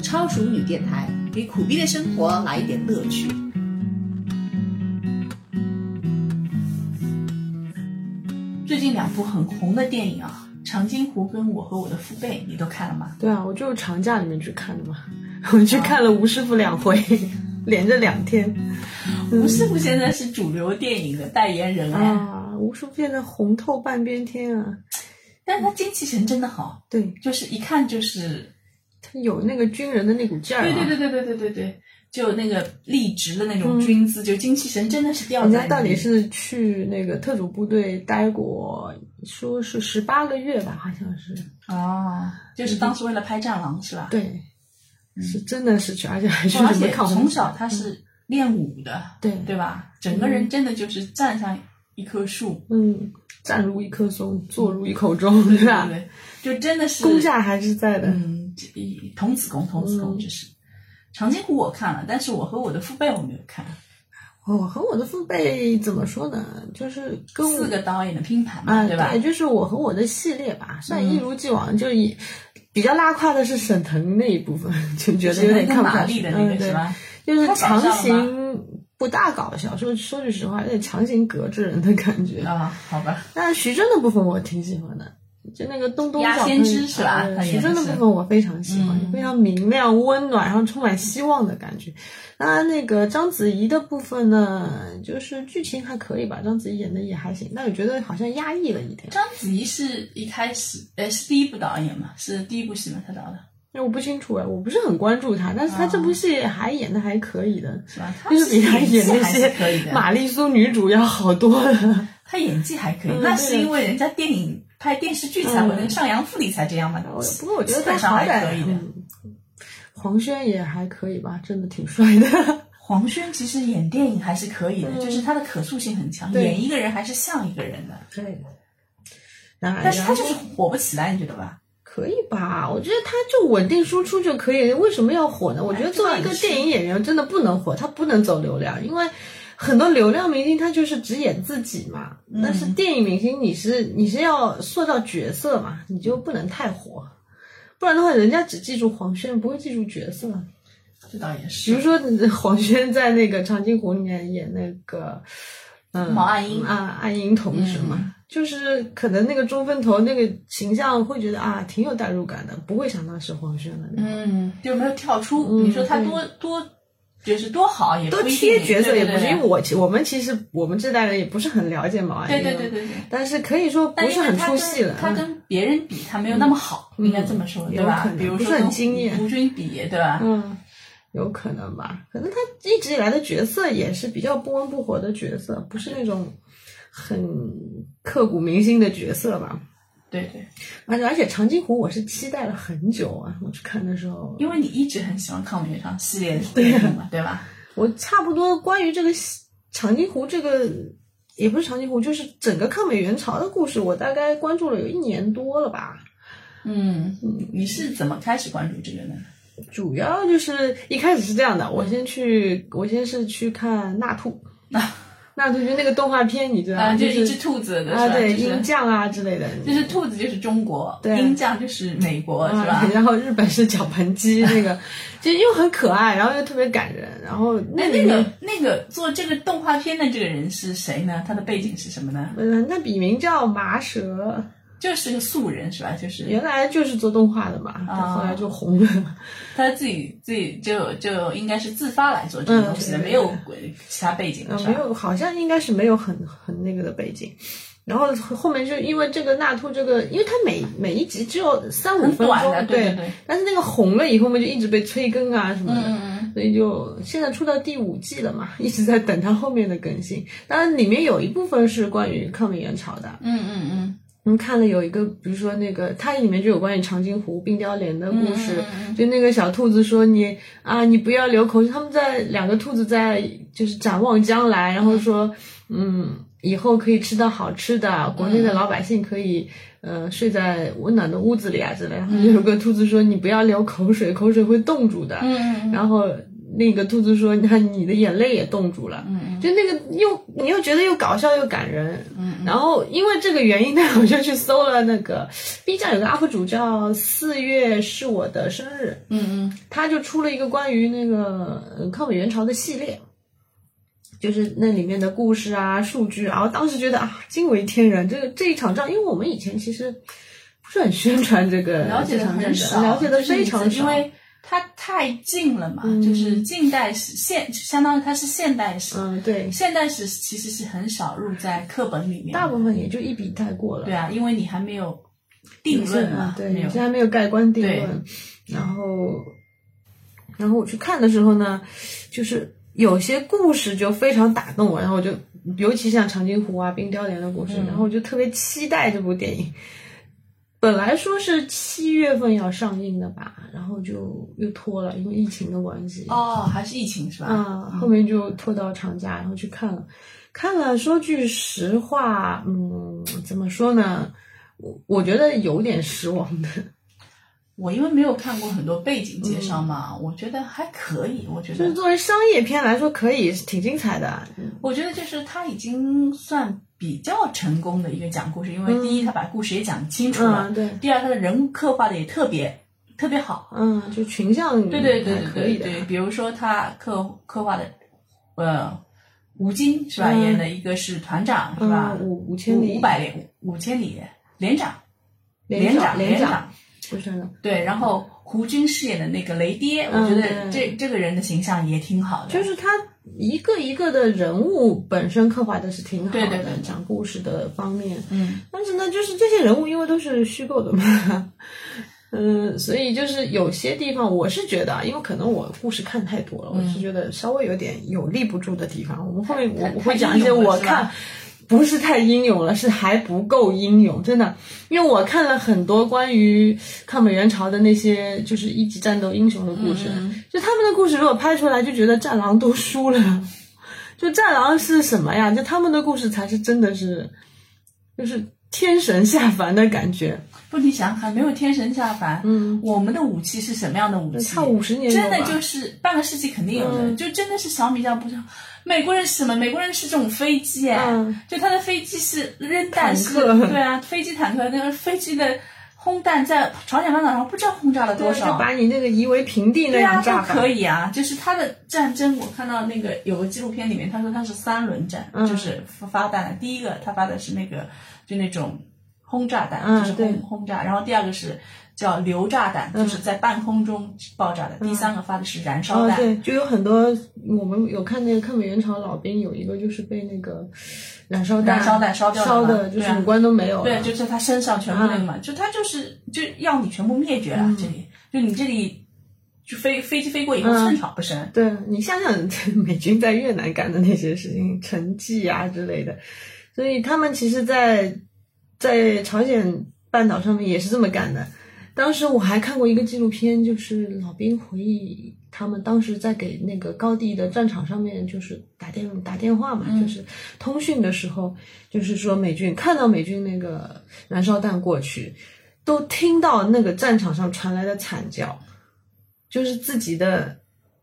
超熟女电台，给苦逼的生活来一点乐趣。最近两部很红的电影啊，《长津湖》跟我和我的父辈，你都看了吗？对啊，我就是长假里面去看的嘛，我去看了吴师傅两回，连着两天。吴师傅现在是主流电影的代言人哎，啊，吴师傅现在红透半边天啊！但是他精气神真的好，对就是一看就是，他有那个军人的那股劲儿、啊，对对对对对对对对，就那个立直的那种军姿，就精气神真的是掉人家在里面到底是去那个特种部队待过，说是十八个月吧，好像是。哦，就是当时为了拍《战狼》是吧？对，是真的是去，而且还去而且什么抗从小他是练武的，对对吧？整个人真的就是站上一棵树，嗯，站如一棵松，坐如一口钟，对吧？就真的是功架还是在的。嗯，这童子功，童子功，嗯这是。长津湖我看了，但是我和我的父辈我没有看，我和我的父辈怎么说呢？就是跟四个导演的拼盘嘛，啊，对吧？就是我和我的系列吧，算嗯一如既往，就以比较拉胯的是沈腾那一部分，就觉得有点看不下去。的那嗯，对，个是吧？就是强行不大搞笑，说说句实话，有点强行隔着人的感觉。啊，好吧，但是徐峥的部分我挺喜欢的，就那个东东小先知是吧徐峥的部分我非常喜欢，嗯非常明亮、温暖，然后充满希望的感觉。那那个章子怡的部分呢，就是剧情还可以吧，章子怡演的也还行，但我觉得好像压抑了一点。章子怡是一开始，呃，是第一部导演嘛，是第一部戏嘛，她导的，那我不清楚哎，我不是很关注她，但是她这部戏还演的还可以的，是吧？就是比她演那些玛丽苏女主要好多了。她演技还可以，嗯那是因为人家电影拍电视剧才会，嗯那个上阳赋里才这样嘛。不过我觉得基本上她好歹还可以的。嗯，黄轩也还可以吧，真的挺帅的。黄轩其实演电影还是可以的，嗯就是他的可塑性很强，对演一个人还是像一个人的，对，然但是他就是火不起来，你觉得吧？可以吧？我觉得他就稳定输出就可以，为什么要火呢？我觉得作为一个电影演员，真的不能火，他不能走流量，因为很多流量明星他就是只演自己嘛。嗯但是电影明星你是你是要塑造角色嘛，你就不能太火，不然的话，人家只记住黄轩，不会记住角色。这倒也是比如。说 黄轩在那个《长津湖》里面演那个，嗯，毛岸英啊，岸英同志嘛，就是可能那个中分头那个形象会觉得啊，挺有代入感的，不会想到是黄轩的。嗯，就没有跳出。嗯你说他多多，就是多好也多不一定贴角色也不是，因为我其我们其实我们这代人也不是很了解毛岸对英，对对对对。但是可以说不是很出戏了。嗯他跟别人比，他没有那么好，应该这么说，嗯对吧比如说跟惊艳吴军比，对吧？嗯，有可能吧？可能他一直以来的角色也是比较不温不火的角色，不是那种很刻骨铭心的角色吧？对对，而且而且长津湖我是期待了很久啊，我去看的时候，因为你一直很喜欢抗美援朝系列的电影嘛，对吧？我差不多关于这个西长津湖这个。也不是长津湖，就是整个抗美援朝的故事，我大概关注了有一年多了吧。嗯，你是怎么开始关注这个的？主要就是一开始是这样的，我先去，我先是去看纳兔，纳 兔就那个动画片，你知道吗？啊，就就是一只兔子的是啊，吧？对，鹰酱啊之类的，就是兔子就是中国，对鹰酱就是美国，是啊吧？然后日本是绞盆鸡，那个就又很可爱，然后又特别感人，然后那那个那个做这个动画片的这个人是谁呢？他的背景是什么呢？嗯，那笔名叫麻蛇，就是个素人是吧？就是原来就是做动画的嘛，啊但后来就红了。他自己自己就就应该是自发来做这个嗯东西的，没有其他背景的嗯，是吧？没有，好像应该是没有很很那个的背景。然后后面就因为这个纳兔这个，因为它每每一集只有三五分钟，对对。但是那个红了以后嘛，就一直被催更啊什么的，所以就现在出到第五季了嘛，一直在等它后面的更新。当然里面有一部分是关于抗美援朝的，嗯嗯嗯我们看了有一个，比如说那个它里面就有关于长津湖冰雕连的故事，就那个小兔子说你啊，你不要流口水。他们在两个兔子在就是展望将来，然后说嗯，以后可以吃到好吃的，国内的老百姓可以呃睡在温暖的屋子里啊之类的。然后就有个兔子说你不要流口水，口水会冻住的。然后那个兔子说：“你看你的眼泪也冻住了。”嗯嗯就那个又你又觉得又搞笑又感人。嗯然后因为这个原因呢，我就去搜了那个 B 站有个 UP 主叫四月是我的生日，嗯嗯他就出了一个关于那个呃抗美援朝的系列，就是那里面的故事啊、数据啊，我当时觉得啊惊为天人。这个这一场仗，因为我们以前其实不是很宣传这个了解的很少，了解的非常少，因为它太近了嘛，嗯就是近代史现，相当于它是现代史。嗯对，现代史其实是很少入在课本里面，大部分也就一笔带过了。对啊，因为你还没有定论嘛，对，有你现在没有盖棺定对论。然后，然后我去看的时候呢，就是有些故事就非常打动我，然后我就尤其像长津湖啊、冰雕连的故事，嗯然后我就特别期待这部电影。本来说是七月份要上映的吧，然后就又拖了，因为疫情的关系。哦，还是疫情是吧？啊，后面就拖到长假，然后去看了，看了。说句实话，嗯，怎么说呢？我我觉得有点失望的。我因为没有看过很多背景介绍嘛，嗯我觉得还可以。我觉得，就是作为商业片来说，可以挺精彩的。我觉得就是它已经算比较成功的一个讲故事，因为第一，他把故事也讲清楚了；嗯，对，第二，他的人物刻画的也特别特别好。嗯，就群像对对对还可以的。对对，比如说他刻刻画的，呃，吴京是吧？嗯演的一个是团长是吧？嗯，五五千里五百连五千里连长，连长连长。不是的，对，然后胡军饰演的那个雷爹，嗯我觉得对这这个人的形象也挺好的。就是他一个一个的人物本身刻画的是挺好的，对对对对讲故事的方面。嗯，但是呢，就是这些人物因为都是虚构的嘛，嗯，所以就是有些地方我是觉得啊，因为可能我故事看太多了，我是觉得稍微有点有立不住的地方。我们后面我我会讲一些我看。不是太英勇了，是还不够英勇，真的。因为我看了很多关于抗美援朝的那些就是一级战斗英雄的故事，嗯就他们的故事如果拍出来，就觉得战狼都输了。就战狼是什么呀？就他们的故事才是真的是，就是天神下凡的感觉。不，你想想看，没有天神下凡，嗯，我们的武器是什么样的武器？差五十年真的就是半个世纪肯定有的，嗯就真的是小米这样不是。美国人是什么？美国人是这种飞机哎，嗯就他的飞机是扔弹是，对啊，飞机坦克那个飞机的轰弹在朝鲜半岛上不知道轰炸了多，少，就把你那个夷为平地那对啊，都样炸法。可以啊。就是他的战争，我看到那个有个纪录片里面，他说他是三轮战，嗯就是发发弹。第一个他发的是那个就那种轰炸弹，嗯就是对轰轰炸，然后第二个是叫流炸弹，就是在半空中爆炸的。第三个发的是燃烧哦，弹。对，就有很多我们有看那个抗美援朝老兵，有一个就是被那个燃烧弹燃烧弹烧掉的，就是五官都没有了。对，就是他身上全部那个嘛，就他就是就要你全部灭绝了。嗯这里就你这里就飞飞机飞过以后嗯寸草不生。对你想想，美军在越南干的那些事情，沉寂啊之类的，所以他们其实在，在朝鲜半岛上面也是这么干的。当时我还看过一个纪录片，就是老兵回忆他们当时在给那个高地的战场上面，就是打电打电话嘛，嗯就是通讯的时候，就是说美军看到美军那个燃烧弹过去，都听到那个战场上传来的惨叫，就是自己的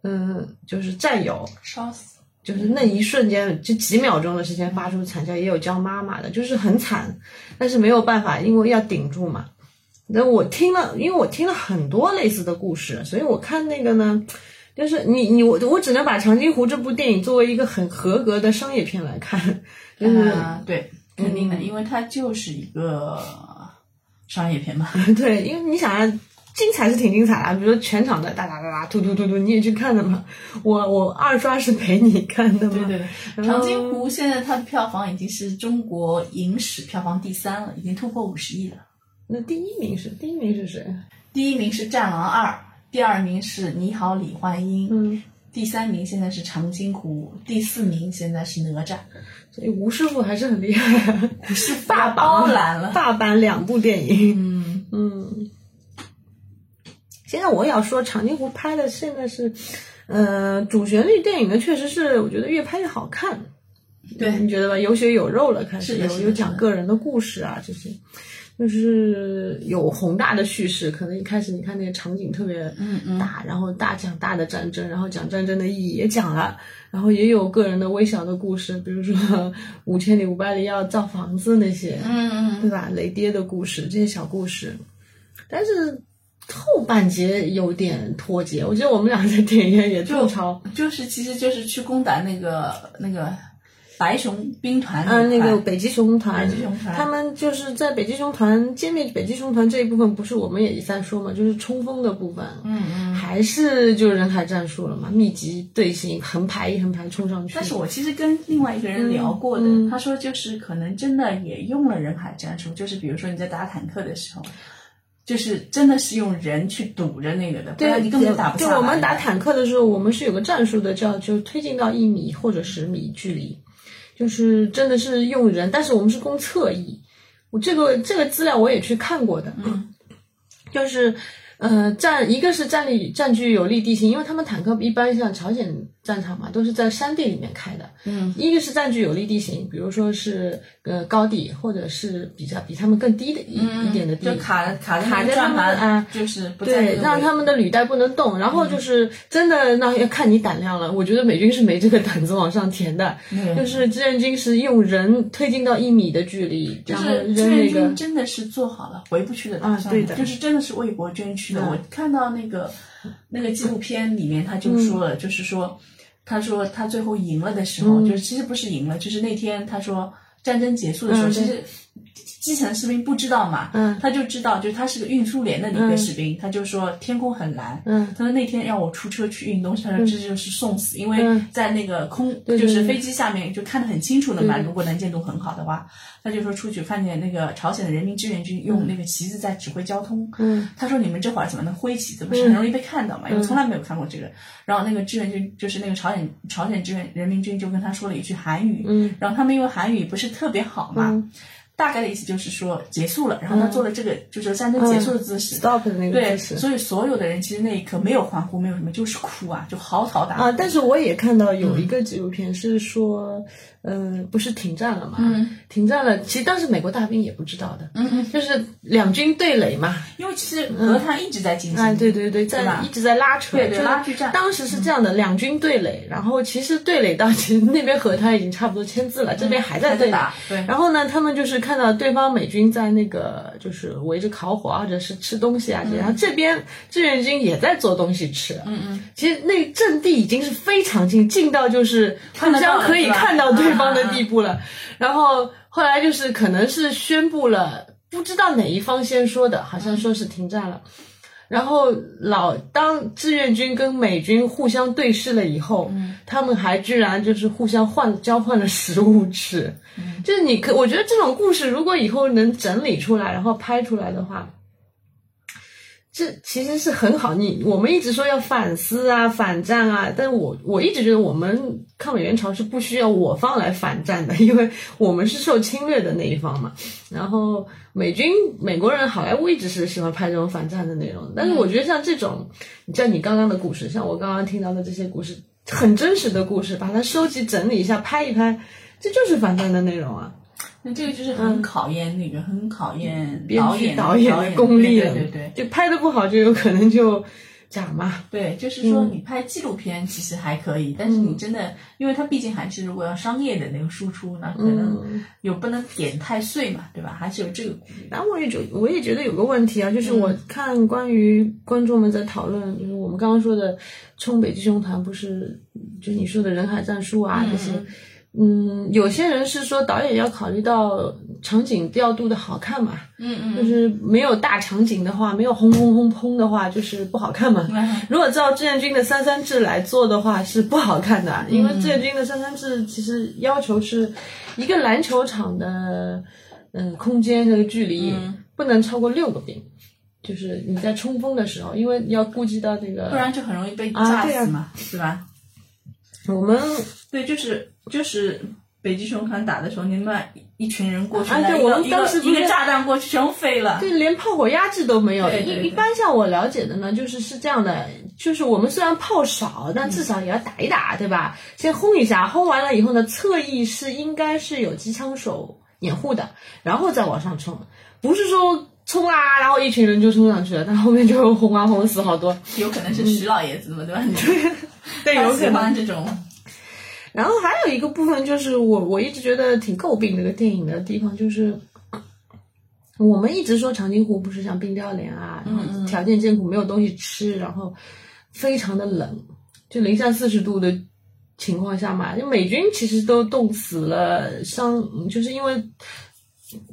嗯，就是战友，烧死。就是那一瞬间，就几秒钟的时间发出惨叫，也有叫妈妈的，就是很惨，但是没有办法，因为要顶住嘛。那我听了，因为我听了很多类似的故事，所以我看那个呢，就是你你我我只能把《长津湖》这部电影作为一个很合格的商业片来看，就是、啊，对，肯定的，因为它就是一个商业片嘛。对，因为你想啊，精彩是挺精彩的啊，比如说全场的哒哒哒哒、突突突突，你也去看的嘛。我我二刷是陪你看的嘛。对对对，长津湖现在它的票房已经是中国影史票房第三了，已经突破五十亿了。那第一名是第一名是谁？第一名是《战狼二》，第二名是《你好，李焕英》，嗯，第三名现在是长津湖，第四名现在是哪吒。所以吴师傅还是很厉害，是大包揽了。大版两部电影。嗯，嗯，现在我也要说，长津湖拍的现在是，呃，主旋律电影呢，确实是我觉得越拍越好看。对你觉得吧？有血有肉了，开始有有讲个人的故事啊这些。就是有宏大的叙事，可能一开始你看那个场景特别嗯嗯。大，然后大讲大的战争，然后讲战争的意义也讲了，然后也有个人的微小的故事，比如说五千里五百里要造房子那些，嗯嗯。对吧？雷爹的故事这些小故事，但是后半节有点脱节，我觉得我们俩在电影院也吐槽，嗯，就是其实就是去攻打那个那个白熊兵团嗯，那个北极熊团，北极熊团他们就是在北极熊团歼灭北极熊团这一部分，不是我们也一再说嘛，就是冲锋的部分，嗯嗯。还是就是人海战术了嘛，密集队形，横排一横排冲上去。但是我其实跟另外一个人聊过的，他说就是可能真的也用了人海战术，就是比如说你在打坦克的时候，就是真的是用人去堵着那个的，对，然你根本就打不下来。就我们打坦克的时候，我们是有个战术的，叫就推进到一米或者十米距离，就是真的是用人，但是我们是攻侧翼。我这个这个资料我也去看过的，嗯，就是呃占一个是占力占据有利地形，因为他们坦克一般像朝鲜战场嘛，都是在山地里面开的，嗯，一个是占据有利地形，比如说是呃高地，或者是比较比他们更低的一、一点的地，就卡卡在卡在他们啊，就是不对，让他们的履带不能动，然后就是真的那要看你胆量了。我觉得美军是没这个胆子往上填的，嗯就是志愿军是用人推进到一米的距离，就是志愿军真的是做好了回不去的打算，啊对的就是真的是为国捐躯的。嗯。我看到那个那个纪录片里面，他就说了，就是说，他说他最后赢了的时候，嗯。就是其实不是赢了，就是那天他说战争结束的时候，嗯其实基层士兵不知道嘛，嗯。他就知道，就是他是个运输连的一个士兵，他就说天空很蓝，嗯。他说那天让我出车去运东西，他说这就是送死，因为嗯。在那个空就是飞机下面就看得很清楚的嘛，对。如果能见度很好的话，他就说出去看见那个朝鲜的人民志愿军用那个旗子在指挥交通，嗯。他说你们这会儿怎么能挥旗子？不是很容易被看到嘛？因为从来没有看过这个。然后那个志愿军就是那个朝鲜朝鲜志愿人民军就跟他说了一句韩语，嗯。然后他们因为韩语不是特别好嘛。嗯大概的意思就是说结束了，然后他做了这个就是战争结束的姿势，stop 的那个对，姿势。所以所有的人其实那一刻没有欢呼，没有什么，就是哭啊，就嚎啕大哭。啊，但是我也看到有一个纪录片是说，嗯、不是停战了嘛？嗯，停战了。其实当时美国大兵也不知道的，就是两军对垒嘛。因为其实和谈一直在进行，哎，对对对，在一直在拉扯，对拉锯战当时是这样的，两军对垒，然后其实对垒到其实那边和谈已经差不多签字了，这边还在对打，对，然后呢，他们就是看到对方美军在那个就是围着烤火或者是吃东西啊，然后这边志愿军也在做东西吃。嗯嗯，其实那阵地已经是非常近，近到就是互相可以看到对方的地步了。然后后来就是可能是宣布了，不知道哪一方先说的，好像说是停战了。然后老当志愿军跟美军互相对视了以后，他们还居然就是互相换交换了食物吃，就是你可我觉得这种故事如果以后能整理出来，然后拍出来的话，这其实是很好。你我们一直说要反思啊、反战啊，但我我一直觉得我们抗美援朝是不需要我方来反战的，因为我们是受侵略的那一方嘛。然后美军、美国人、好莱坞一直是喜欢拍这种反战的内容，但是我觉得像这种，像你刚刚的故事，像我刚刚听到的这些故事，很真实的故事，把它收集整理一下，拍一拍，这就是反战的内容啊。那这个就是很考验那个，很考验导演导演功力了，对对对对就拍的不好就有可能就假嘛。对，就是说你拍纪录片其实还可以，但是你真的，因为它毕竟还是如果要商业的那个输出，那可能有不能点太碎嘛，对吧？还是有这个顾虑。然后我也觉我也觉得有个问题啊，就是我看关于观众们在讨论，就是我们刚刚说的冲北极熊团，不是就你说的人海战术啊这些。嗯，有些人是说导演要考虑到场景调度的好看嘛，嗯嗯就是没有大场景的话，没有轰轰轰轰的话，就是不好看嘛。嗯，如果照志愿军的三三制来做的话，是不好看的，因为志愿军的三三制其实要求是一个篮球场的嗯空间和距离不能超过六个兵，就是你在冲锋的时候，因为要顾及到这个，不然就很容易被啊炸死嘛，对吧？我们对，就是就是北极熊团打的时候，你们一群人过去，啊对我们当时一个炸弹过去全飞了。对连炮火压制都没有。对对对一一般像我了解的呢，就是是这样的，就是我们虽然炮少，但至少也要打一打，对吧？先轰一下，轰完了以后呢，侧翼是应该是有机枪手掩护的，然后再往上冲。不是说冲啊，然后一群人就冲上去了，但后面就轰啊轰死好多。有可能是徐老爷子嘛，对吧？对，有可能这种。然后还有一个部分就是我我一直觉得挺诟病这个电影的地方，就是我们一直说长津湖不是像冰雕连啊，然后条件艰苦，没有东西吃，然后非常的冷，就零下四十度的情况下嘛，就美军其实都冻死了，伤就是因为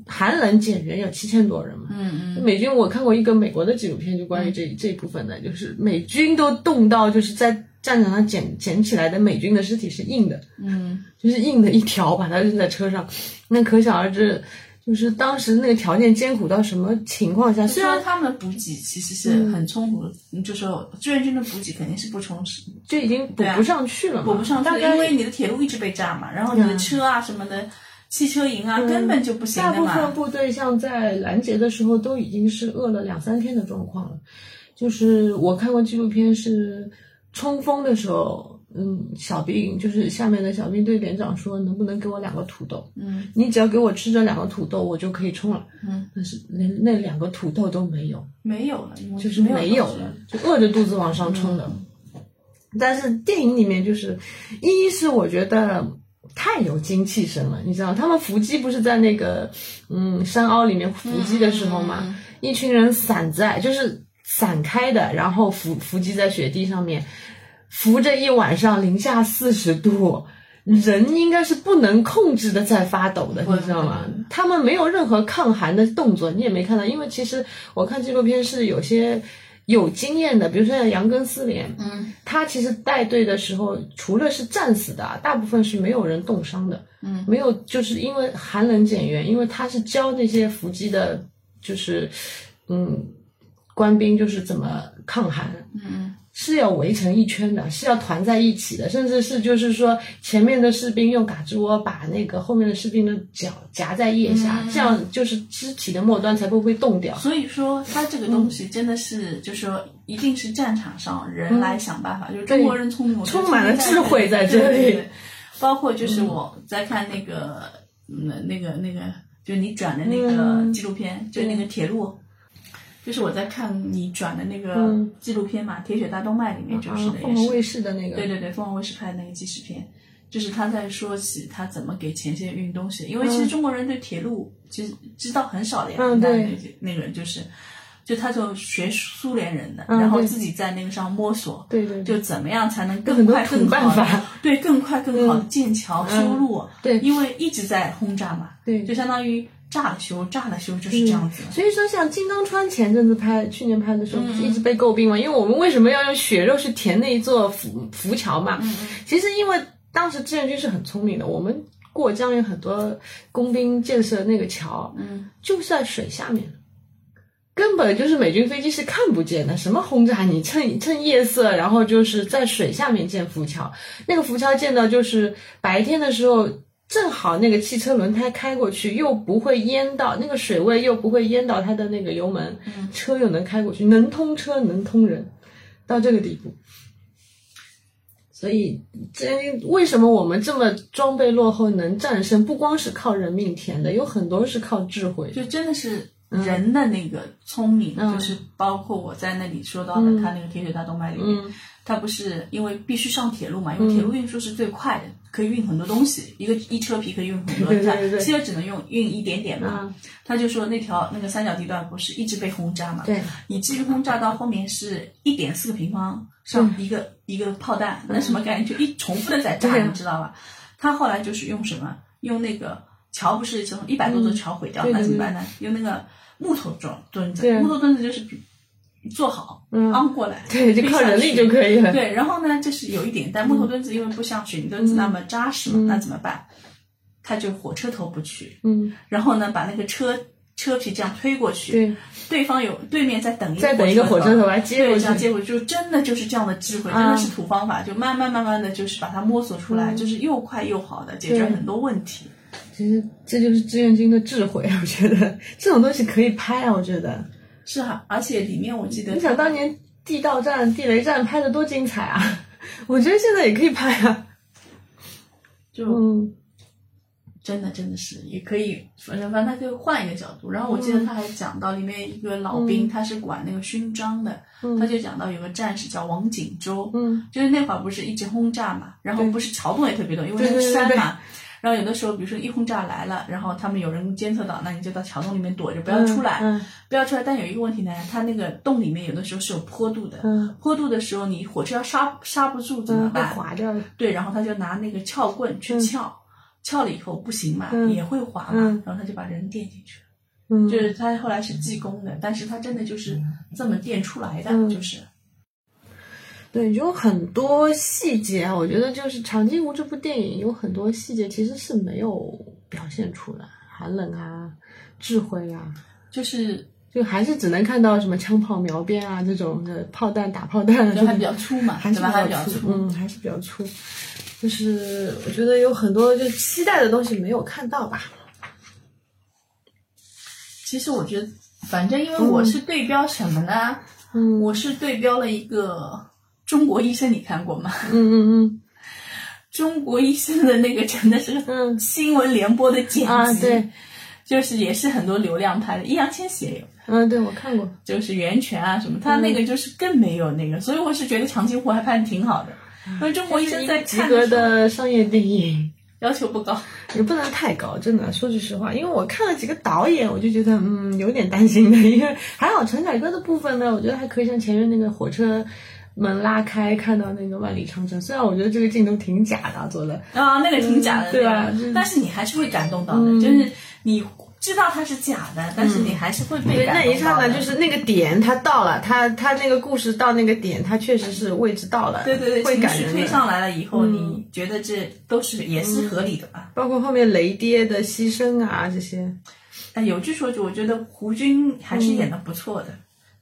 寒冷减员有七千多人嘛。嗯嗯。美军我看过一个美国的纪录片，就关于这这一部分的，就是美军都冻到就是在。战场上捡捡起来的美军的尸体是硬的，嗯，就是硬的一条，把它扔在车上，那可想而知，就是当时那个条件艰苦到什么情况下。虽然他们补给其实是很充足的，就是志愿军的补给肯定是不充实，就已经补不上去了，补不上去，因为你的铁路一直被炸嘛，然后你的车啊什么的，汽车营啊根本就不行。大部分部队像在拦截的时候都已经是饿了两三天的状况了，就是我看过纪录片是。冲锋的时候，嗯，小兵就是下面的小兵对连长说，能不能给我两个土豆？嗯，你只要给我吃这两个土豆，我就可以冲了。嗯，但是连那两个土豆都没有，没有了，就是没有了，就饿着肚子往上冲的。但是电影里面就是，一是我觉得太有精气神了，你知道，他们伏击不是在那个嗯山凹里面伏击的时候嘛，一群人散在就是。散开的，然后伏伏击在雪地上面，伏着一晚上，零下四十度，人应该是不能控制的在发抖的，你知道吗？他们没有任何抗寒的动作，你也没看到。因为其实我看纪录片是有些有经验的，比如说像杨根思连，嗯，他其实带队的时候，除了是战死的，大部分是没有人冻伤的，嗯，没有，就是因为寒冷减员，因为他是教那些伏击的，就是，嗯。官兵就是怎么抗寒，嗯，是要围成一圈的，是要团在一起的，甚至是就是说前面的士兵用嘎吱窝把那个后面的士兵的脚夹在腋下，这样就是肢体的末端才不会冻掉。所以说，他这个东西真的是，就是说，一定是战场上人来想办法，就中国人聪明，充满了智慧在这里。包括就是我在看那个，那那个那个，就你转的那个纪录片，就那个铁路。就是我在看你转的那个纪录片嘛，《铁血大动脉》里面就是的，凤凰卫视的那个。对对对，凤凰卫视拍的那个纪实片，就是他在说起他怎么给前线运东西。因为其实中国人对铁路其实知道很少的呀。嗯，对。那个人就是，就他就学苏联人的，然后自己在那个上摸索。对对。就怎么样才能更快更好的对更快更好的建桥修路？对，因为一直在轰炸嘛。对。就相当于。炸了修，炸了修，就是这样子。所以说，像金刚川前阵子拍，去年拍的时候，一直被诟病嘛。因为我们为什么要用血肉去填那一座浮浮桥嘛？其实因为当时志愿军是很聪明的，我们过江有很多工兵建设那个桥，嗯，就在水下面，根本就是美军飞机是看不见的。什么轰炸？你趁趁夜色，然后就是在水下面建浮桥。那个浮桥建到就是白天的时候。正好那个汽车轮胎开过去，又不会淹到那个水位，又不会淹到它的那个油门，车又能开过去，能通车能通人，到这个地步。所以，这为什么我们这么装备落后能战胜？不光是靠人命填的，有很多是靠智慧。就真的是人的那个聪明，就是包括我在那里说到的，他那个铁血大动脉里面，他不是因为必须上铁路嘛？因为铁路运输是最快的。可以运很多东西，一个一车皮可以运很多，汽车只能用运一点点嘛。他就说那条那个三角地段不是一直被轰炸嘛，对，以至于轰炸到后面是一点四个平方上一个一个炮弹，那什么概念？就一重复的在炸，你知道吧？他后来就是用什么？用那个桥不是从一百多座桥毁掉，那怎么办呢？用那个木头桩墩子，木头墩子就是。做好，嗯。昂过来，对，就靠人力就可以了。对，然后呢，就是有一点，但木头墩子因为不像水泥墩子那么扎实嘛，那怎么办？他就火车头不去，嗯，然后呢，把那个车车皮这样推过去，对，对方有对面在等一再等一个火车头来接过去，这样接过去，就真的就是这样的智慧，真的是土方法，就慢慢慢慢的就是把它摸索出来，就是又快又好的解决很多问题。其实这就是志愿军的智慧，我觉得。这种东西可以拍啊，我觉得。是哈，而且里面我记得，你想当年地道战、地雷战拍的多精彩啊！我觉得现在也可以拍啊。就真的真的是也可以，反正反正他可以换一个角度。然后我记得他还讲到里面一个老兵，他是管那个勋章的，他就讲到有个战士叫王锦州，嗯，就是那会儿不是一直轰炸嘛，然后不是桥洞也特别多，因为那个山嘛。然后有的时候，比如说一轰炸来了，然后他们有人监测到，那你就到桥洞里面躲着，不要出来，不要出来。但有一个问题呢，它那个洞里面有的时候是有坡度的，坡度的时候你火车要刹刹不住怎么办？滑掉。对，然后他就拿那个撬棍去撬，撬了以后不行嘛，也会滑嘛，然后他就把人垫进去了。就是他后来是技工的，但是他真的就是这么垫出来的，就是。对，有很多细节啊，我觉得就是《长津湖》这部电影有很多细节其实是没有表现出来，寒冷啊，智慧啊，就是就还是只能看到什么枪炮描边啊这种的炮弹打炮弹，就还比较粗嘛，还是比较粗，嗯，还是比较粗，就是我觉得有很多就期待的东西没有看到吧。其实我觉得，反正因为我是对标什么呢？嗯，我是对标了一个。中国医生你看过吗？嗯嗯嗯，中国医生的那个真的是新闻联播的剪辑，啊对，就是也是很多流量拍的，易烊千玺也有。嗯，对我看过，就是袁泉啊什么，他那个就是更没有那个，所以我是觉得长津湖还拍的挺好的。因为中国医生在及格的商业电影。要求不高，也不能太高，真的说句实话，因为我看了几个导演，我就觉得嗯有点担心的，因为还好陈凯歌的部分呢，我觉得还可以像前面那个火车。门拉开，看到那个万里长城。虽然我觉得这个镜头挺假的，做的啊，那个挺假的，对吧？但是你还是会感动到的，就是你知道它是假的，但是你还是会被感动那一刹那，就是那个点，它到了，它它那个故事到那个点，它确实是位置到了，对对对，会感绪推上来了以后，你觉得这都是也是合理的吧？包括后面雷爹的牺牲啊这些，哎，有句说句，我觉得胡军还是演的不错的。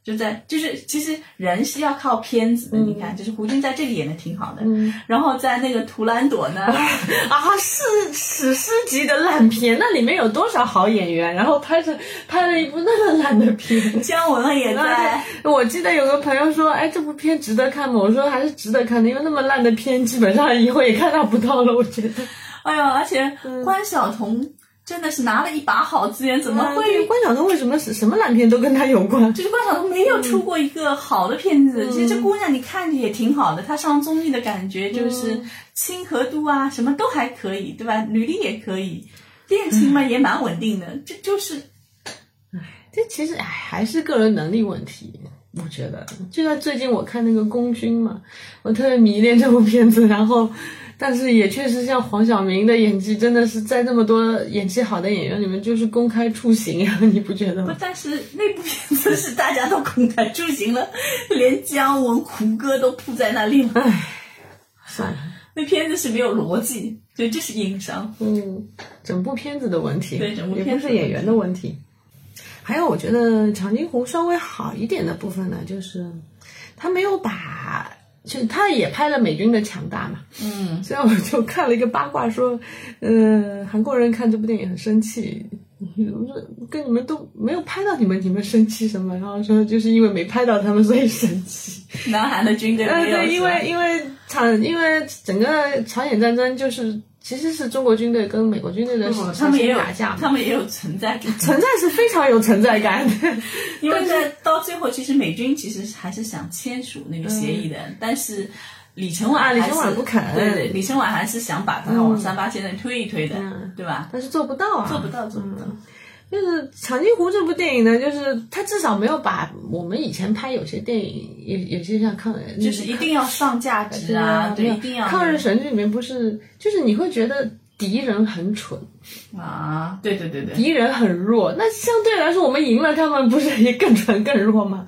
就在就是，其实人是要靠片子的。你看，就是胡军在这里演的挺好的。然后在那个《图兰朵》呢，啊，是史诗级的烂片。那里面有多少好演员？然后拍着拍了一部那么烂的片。姜文也在。我记得有个朋友说：“哎，这部片值得看吗？”我说：“还是值得看的，因为那么烂的片，基本上以后也看到不到了。”我觉得。哎呀，而且关晓彤。真的是拿了一把好资源，怎么会？关晓彤为什么是什么烂片都跟她有关？就是关晓彤没有出过一个好的片子。其实这姑娘你看着也挺好的，她上综艺的感觉就是亲和度啊，什么都还可以，对吧？履历也可以，恋情嘛也蛮稳定的。这就是，唉，这其实唉还是个人能力问题。我觉得，就像最近我看那个《功勋》嘛，我特别迷恋这部片子，然后。但是也确实像黄晓明的演技，真的是在那么多演技好的演员里面，就是公开出行呀，你不觉得吗？不，但是那部片子是大家都公开出行了，连姜文、胡歌都扑在那里了。唉，算了，那片子是没有逻辑，对，这是硬伤。嗯，整部片子的问题，对，整部片子是演员的问题。还有，我觉得长津湖稍微好一点的部分呢，就是他没有把。就他也拍了美军的强大嘛，嗯，所以我就看了一个八卦说，呃，韩国人看这部电影很生气，我说跟你们都没有拍到你们，你们生气什么？然后说就是因为没拍到他们，所以生气。南韩的军队没有，对，因为因为场因为整个朝鲜战争就是。其实是中国军队跟美国军队的他们也有打架，他们也有存在感，存在是非常有存在感的。因为在到最后，其实美军其实还是想签署那个协议的，但是李承晚李承晚不肯，对对，李承晚还是想把他往三八线内推一推的，对吧？但是做不到啊，做不到，做不到。就是《长津湖》这部电影呢，就是它至少没有把我们以前拍有些电影，有有些像抗日，就是一定要上价值啊，对，一定要。抗日神剧里面不是，就是你会觉得敌人很蠢啊，对对对对，敌人很弱，那相对来说我们赢了他们，不是也更蠢更弱吗？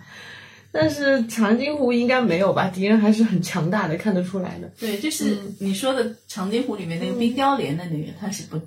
但是《长津湖》应该没有吧，敌人还是很强大的，看得出来的。对，就是你说的《长津湖》里面那个冰雕连的那个，他是不。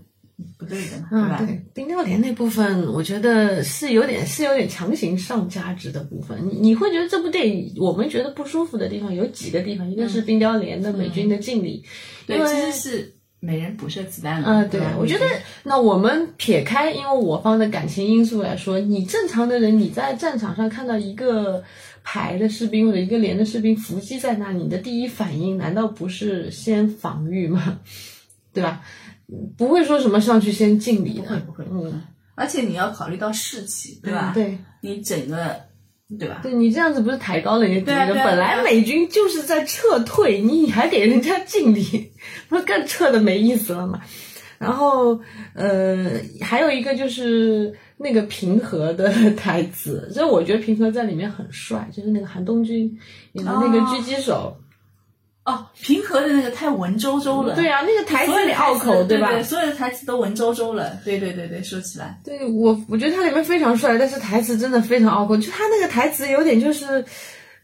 不对的嘛，对吧？对，冰雕连那部分，我觉得是有点是有点强行上价值的部分。你你会觉得这部电影我们觉得不舒服的地方有几个地方，一个是冰雕连的美军的敬礼，对，其实是每人补射子弹了。啊，对，我觉得那我们撇开因为我方的感情因素来说，你正常的人你在战场上看到一个排的士兵或者一个连的士兵伏击在那，你的第一反应难道不是先防御吗？对吧？不会说什么上去先敬礼的，不会不会嗯，而且你要考虑到士气，对吧？对，你整个，对吧？对你这样子不是抬高了人家敌人？对啊对啊本来美军就是在撤退，你还给人家敬礼，不是更撤的没意思了吗？然后，呃，还有一个就是那个平和的台词，所以我觉得平和在里面很帅，就是那个韩东君演的那个狙击手。哦，平和的那个太文绉绉了。对啊，那个台词所有里拗口，吧？对对，所有的台词都文绉绉了。对对对对，说起来，对我，我觉得他里面非常帅，但是台词真的非常拗口。就他那个台词有点就是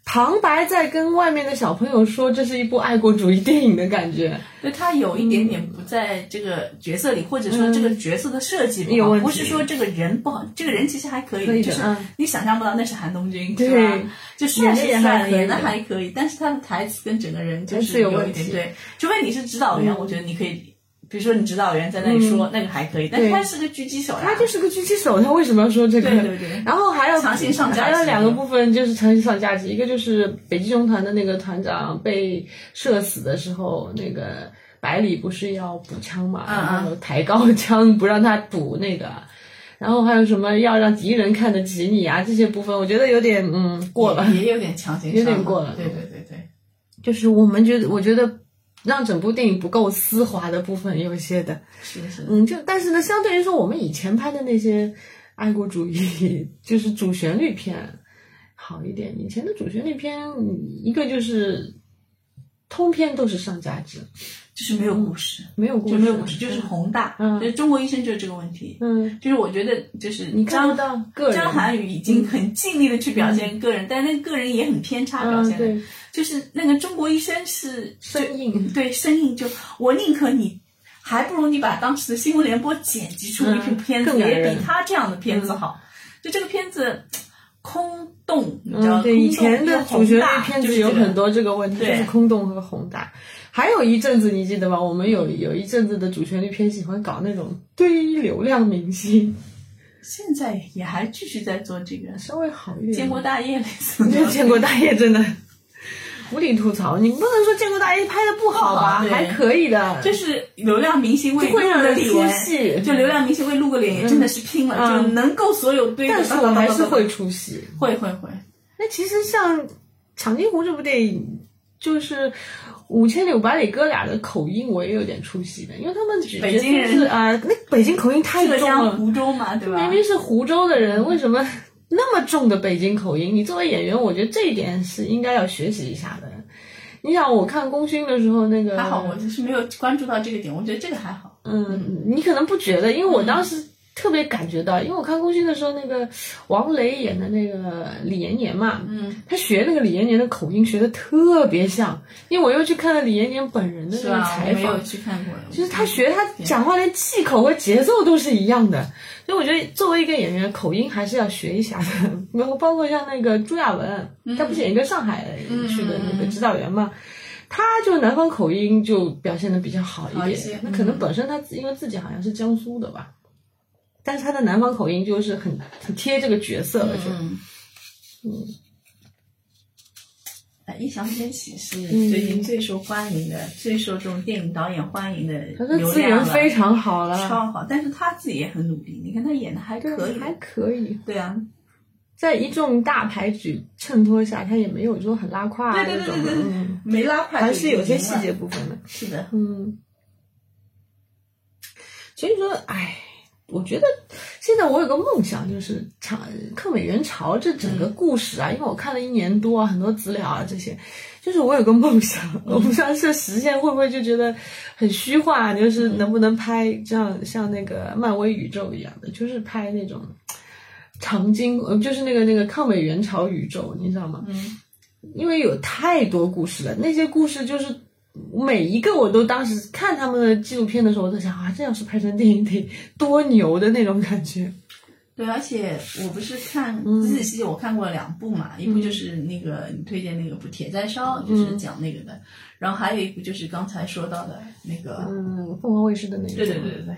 旁白在跟外面的小朋友说这是一部爱国主义电影的感觉。对他有一点点不在这个角色里，或者说这个角色的设计不好，有不是说这个人不好，这个人其实还可以，可以就是嗯你想象不到那是韩东君，对是吧？就帅是演的还可以，但是他的台词跟整个人就还是是有一点对，除非你是指导员，我觉得你可以。比如说，你指导员在那里说、那个还可以，但是他是个狙击手呀，他就是个狙击手，他为什么要说这个？对对对然后还要强行上架还有两个部分就是强行上价值，一个就是北极熊团的那个团长被射死的时候，那个百里不是要补枪嘛，然后抬高枪不让他补那个。然后还有什么要让敌人看得起你啊？这些部分我觉得有点嗯过了，也也有点强行上，有点过了对对对对，就是我们觉得我觉得让整部电影不够丝滑的部分有一些的，是的是的，嗯，就但是呢，相对于说我们以前拍的那些爱国主义，就是主旋律片好一点。以前的主旋律片，嗯一个就是通篇都是上价值，就是没有故事，没有故事，就没有故事，就是宏大。嗯就是中国医生就是这个问题。嗯，就是我觉得，就是你看张不到个人张涵予已经很尽力的去表现个人，但那个人也很偏差表嗯，现的。对，就是那个中国医生是生硬，对生硬，就我宁可你，还不如你把当时的新闻联播剪辑出一部嗯片子，也比他这样的片子好。就这个片子空洞，你知道，嗯，对，空以前的主旋律片子就是有很多这个问题，就对是空洞和宏大。还有一阵子你记得吗？我们有有一阵子的主旋律片喜欢搞那种堆流量明星，现在也还继续在做这个稍微好一点。建国大业类似的 建国大业真的无力吐槽，你不能说建国大业拍的不好吧，还可以的，就是流量明星会出戏就流量明星为露个脸也真的是拼了，嗯就能够所有堆的。但是我还是会出戏。会会会，那其实像《长津湖》这部电影，就是五千里五百里哥俩的口音，我也有点出戏的，因为他们举北京人是啊、那北京口音太重了。湖州嘛，对吧？明明是湖州的人，为什么那么重的北京口音？你作为演员，我觉得这一点是应该要学习一下的。你想，我看功勋的时候，那个还好，我就是没有关注到这个点，我觉得这个还好。嗯，你可能不觉得，因为我当时特别感觉到，因为我看功勋的时候，那个王雷演的那个李延年嘛，嗯，他学那个李延年的口音学的特别像，因为我又去看了李延年本人的那个？采访，去看过。就是他学他讲话连气口和节奏都是一样的，所以我觉得作为一个演员，口音还是要学一下的。然 后包括像那个朱亚文，他不是演一个上海去的那个指导员嘛。他就南方口音就表现的比较好一点，一那可能本身他自因为自己好像是江苏的吧，但是他的南方口音就是很很贴这个角色了，就嗯。嗯。哎，《异想天启》是嗯。最近最受欢迎的、最受这种电影导演欢迎的流量源非常好了，超好。但是他自己也很努力，你看他演的还可以，还可以，对啊，在一众大牌举衬托下，他也没有说很拉胯对对那种的，对对对对嗯，没拉胯，还是有些细节。部分的，是的，嗯。所以说，哎，我觉得现在我有个梦想，就是长抗美援朝这整个故事啊，因为我看了一年多啊，很多资料啊这些，就是我有个梦想，我不知道这实现会不会就觉得很虚幻，就是能不能拍这样像那个漫威宇宙一样的，就是拍那种长津，呃，就是那个那个抗美援朝宇宙，你知道吗？嗯，因为有太多故事了，那些故事就是每一个我都当时看他们的纪录片的时候，我在想啊，这要是拍成电影得多牛的那种感觉。对，而且我不是看嗯《自己世界》，我看过了两部嘛，一部就是那个你推荐那个不《铁在烧》，就是讲那个的，然后还有一部就是刚才说到的那个，嗯，凤凰卫视的那个。对对对对对，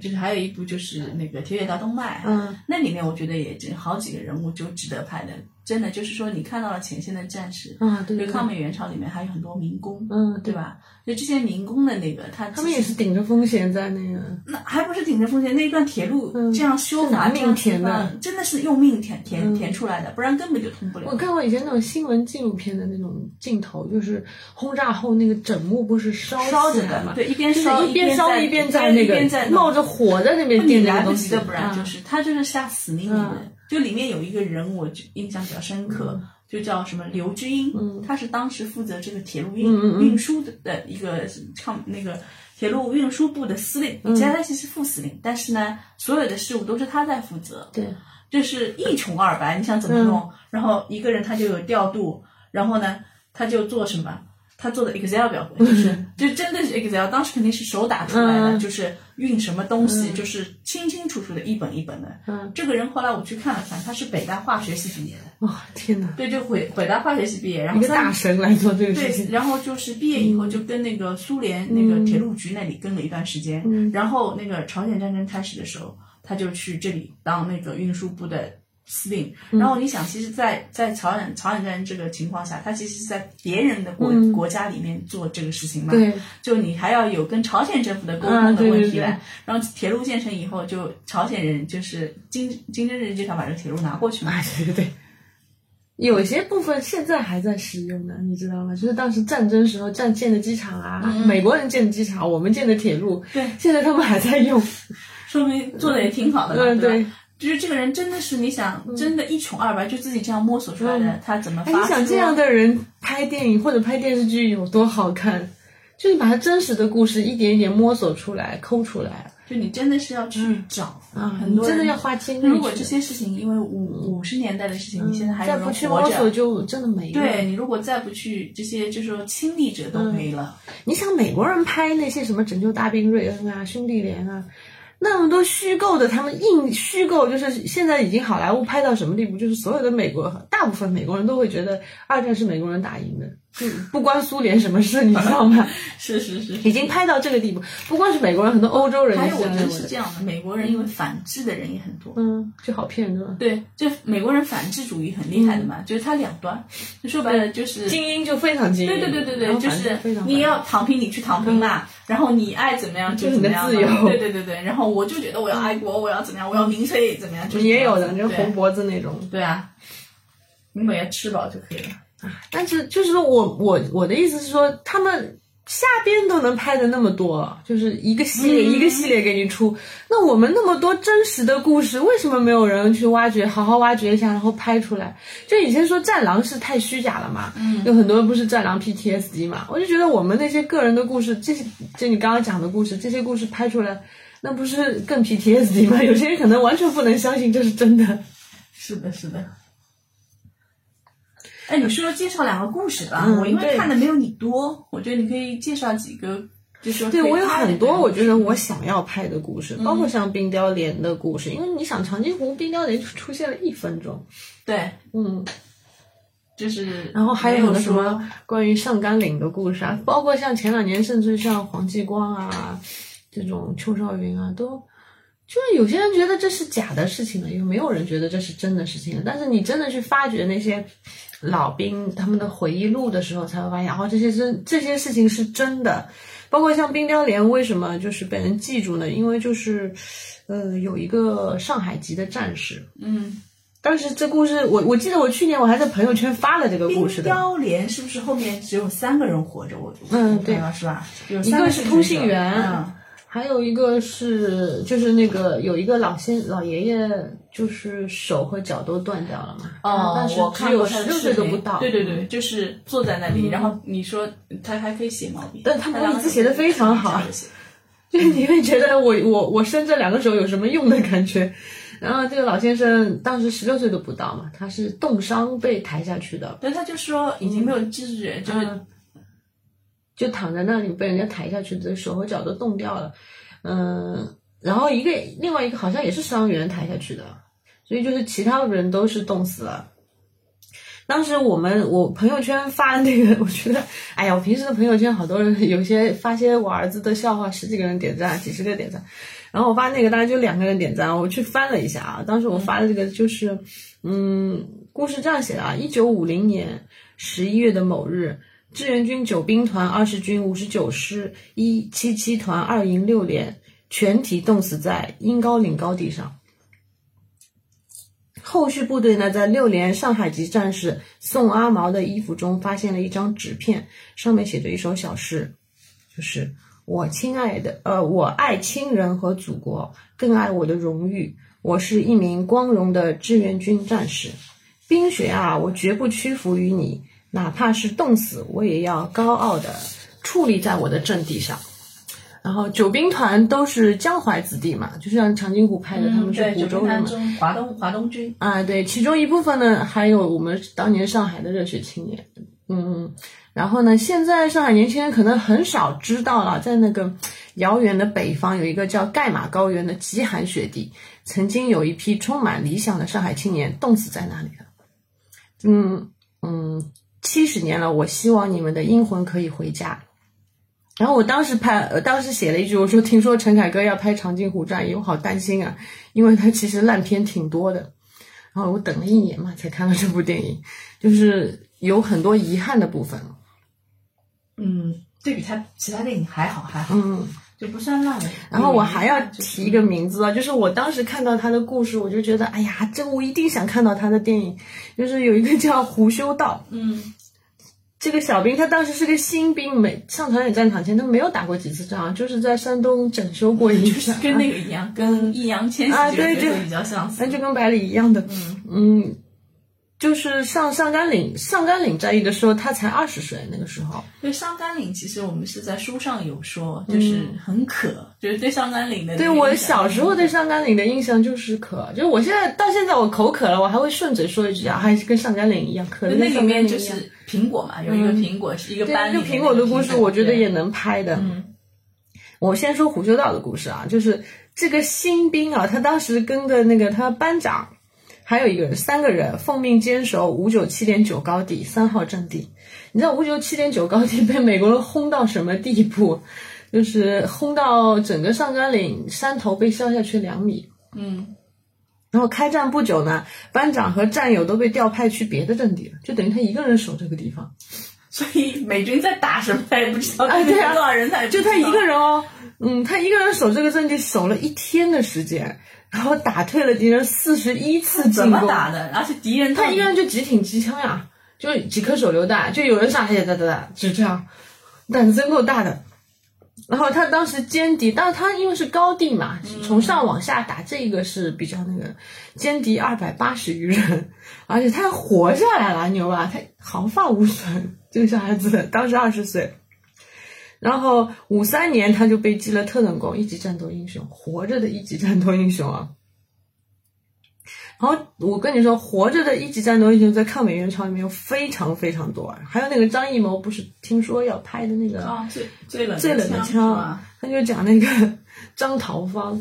就是还有一部就是那个《铁血大动脉》，嗯，那里面我觉得也真好几个人物就值得拍的，真的就是说，你看到了前线的战士，啊，对对就抗美援朝里面还有很多民工，嗯，对吧？就这些民工的那个，他他们也是顶着风险在那个，那还不是顶着风险？那一段铁路这样修拿命填的真的是用命填填填出来的，不然根本就通不了。我看过以前那种新闻纪录片的那种镜头，就是轰炸后那个枕木不是烧烧着起来嘛，对一边烧一烧一边在一边对那个冒着火在那边你垫那个东西，来不及的，不然就啊是他就是下死命令。就里面有一个人，我就印象比较深刻，就叫什么刘知英，他是当时负责这个铁路运运输的的一个抗那个铁路运输部的司令，嗯加在其是副司令，但是呢，所有的事务都是他在负责。对，就是一穷二白，你想怎么弄？嗯然后一个人他就有调度，然后呢，他就做什么？他做的 Excel 表格，就是就真的是 Excel，当时肯定是手打出来的，嗯。就是运什么东西，就是清清楚楚的一本一本的。嗯，这个人后来我去看了看，他是北大化学系毕业的，哇，天哪，对，就北北大化学系毕业，然后一个大神来做这个事情。对，然后就是毕业以后就跟那个苏联那个铁路局那里跟了一段时间，嗯。然后那个朝鲜战争开始的时候，他就去这里当那个运输部的司令。嗯然后你想，其实在，在朝鲜朝鲜战争这个情况下，他其实是在别人的国、嗯国家里面做这个事情嘛，对，就你还要有跟朝鲜政府的沟啊通的对对对问题来。然后铁路建成以后，就朝鲜人就是金金正日就想把这个铁路拿过去嘛，啊，对对对。有些部分现在还在使用呢，你知道吗？就是当时战争时候战建的机场啊，美国人建的机场，我们建的铁路，嗯对，现在他们还在用。说明做的也挺好的嘛，嗯，对吧对。就是这个人真的是你想，真的一穷二白，就自己这样摸索出来的，他怎么哎？你想这样的人拍电影或者拍电视剧有多好看？就是把他真实的故事一点一点摸索出来、抠出来就你真的是要去找啊！很多真的要花精力。如果这些事情因为五五十年代的事情，你现在还有再不去摸索，着，就真的没了。对你如果再不去，这些就是说亲历者都没了。你想美国人拍那些什么《拯救大兵瑞恩》啊、《兄弟连》啊，那么多虚构的，他们硬虚构，就是现在已经好莱坞拍到什么地步？就是所有的美国，大部分美国人都会觉得二战是美国人打赢的，就不关苏联什么事，你知道吗？是是是。已经拍到这个地步，不光是美国人，很多欧洲人还有，我觉得。是这样的，美国人因为反制的人也很多。嗯，就好骗是吧？对，就美国人反制主义很厉害的嘛，就是他两端，就说白了就是精英就非常精英，对对对对对，就是你要躺平，你去躺平嘛，然后你爱怎么样就怎么样。自由对对对对，然后我就觉得我要爱国，我要怎么样，我要民粹怎么样，就是也有的，就红脖子那种。对对啊，你每天吃饱就可以了。但是就是说我我我的意思是说，他们下边都能拍的那么多，就是一个系列、嗯一个系列给你出，那我们那么多真实的故事，为什么没有人去挖掘，好好挖掘一下，然后拍出来？就以前说战狼是太虚假了嘛，嗯，有很多人不是战狼 PTSD 嘛，我就觉得我们那些个人的故事，这些就你刚刚讲的故事，这些故事拍出来。那不是更 PTSD 吗？有些人可能完全不能相信这是真的。是的，是的。哎，你说介绍两个故事吧，嗯我因为看的没有你多，我觉得你可以介绍几个，就是对我有很多，我觉得我想要拍的故事，包括像冰雕连的故事，因为你想长津湖冰雕连就出现了一分钟，对，嗯，就是。然后还有没有很多什么关于上甘岭的故事啊，包括像前两年甚至像黄继光啊这种邱少云啊，都就是有些人觉得这是假的事情了，也没有人觉得这是真的事情了。但是你真的去发掘那些老兵他们的回忆录的时候，才会发现哦，这些真这些事情是真的。包括像冰雕连为什么就是被人记住呢？因为就是呃有一个上海籍的战士，嗯，当时这故事我我记得我去年我还在朋友圈发了这个故事的。冰雕连是不是后面只有三个人活着？我嗯对是吧？有一三个是通信员嗯还有一个是，就是那个有一个老先老爷爷，就是手和脚都断掉了嘛。哦但，是我只有十六岁都不到。对对对，就是坐在那里，然后你说他还可以写毛笔，但他毛笔字写的非常好。就是你会觉得我我我伸这两个手有什么用的感觉。然后这个老先生当时十六岁都不到嘛，他是冻伤被抬下去的，对，他就说已经没有知觉，就是嗯就躺在那里被人家抬下去，这手和脚都冻掉了。嗯，然后一个另外一个好像也是伤员抬下去的，所以就是其他的人都是冻死了。当时我们我朋友圈发的那个，我觉得，哎呀，我平时的朋友圈好多人，有些发些我儿子的笑话，十几个人点赞，几十个点赞，然后我发那个大概就两个人点赞，我去翻了一下啊，当时我发的这个就是，嗯，故事这样写的啊，一九五零年十一月的某日。志愿军九兵团二十军五十九师一七七团二营六连全体冻死在鹰高岭高地上。后续部队呢，在六连上海籍战士宋阿毛的衣服中发现了一张纸片，上面写着一首小诗，就是“我亲爱的，呃，我爱亲人和祖国，更爱我的荣誉。我是一名光荣的志愿军战士，冰雪啊，我绝不屈服于你。”哪怕是冻死，我也要高傲的矗立在我的阵地上。然后九兵团都是江淮子弟嘛，就像长津湖拍的，他们是湖州人嘛。华东华东军啊，对，其中一部分呢，还有我们当年上海的热血青年。嗯，然后呢，现在上海年轻人可能很少知道了，在那个遥远的北方，有一个叫盖马高原的极寒雪地，曾经有一批充满理想的上海青年冻死在那里了。嗯嗯。七十年了，我希望你们的阴魂可以回家。然后我当时拍，呃，当时写了一句，我说听说陈凯歌要拍《长津湖战役》，我好担心啊，因为他其实烂片挺多的。然后我等了一年嘛，才看了这部电影，就是有很多遗憾的部分。嗯，对比他其他电影还好，还好。嗯。就不算烂的。然后我还要提一个名字啊，就是我当时看到他的故事，我就觉得，哎呀，这我一定想看到他的电影。就是有一个叫胡修道，嗯，这个小兵他当时是个新兵，没上朝鲜战场前他没有打过几次仗，就是在山东整修过一下，跟那个一样，跟易烊千玺这个比较相似，那就跟百里一样的，嗯。嗯。就是上上甘岭上甘岭战役的时候，他才二十岁，那个时候。对上甘岭，其实我们是在书上有说，就是很渴，就是对上甘岭的。对我小时候对上甘岭的印象就是渴，就是我现在到现在我口渴了，我还会顺嘴说一句啊，还是跟上甘岭一样渴。那里面就是苹果嘛，有一个苹果是一个班里。对，苹果的故事，我觉得也能拍的。嗯。我先说胡修道的故事啊，就是这个新兵啊，他当时跟的那个他班长。还有一个人，三个人奉命坚守五九七点九高地三号阵地。你知道五九七点九高地被美国人轰到什么地步？就是轰到整个上甘岭山头被削下去两米。嗯。然后开战不久呢，班长和战友都被调派去别的阵地了，就等于他一个人守这个地方。所以美军在打什么他也不知道。哎，对啊，多少人才就他一个人哦。嗯，他一个人守这个阵地守了一天的时间。然后打退了敌人四十一次进攻，怎么打的？而且敌人他一个人就几挺机枪呀，就几颗手榴弹，就有人上，哎呀哒哒哒，就这样，胆子真够大的。然后他当时歼敌，但是他因为是高地嘛，从上往下打，这个是比较那个歼敌二百八十余人，而且他还活下来了，牛吧？他毫发无损，这个小孩子当时二十岁。然后五三年他就被记了特等功，一级战斗英雄，活着的一级战斗英雄啊。然后我跟你说，活着的一级战斗英雄在抗美援朝里面有非常非常多，还有那个张艺谋不是听说要拍的那个最最冷最冷的枪，他就讲那个 张桃芳。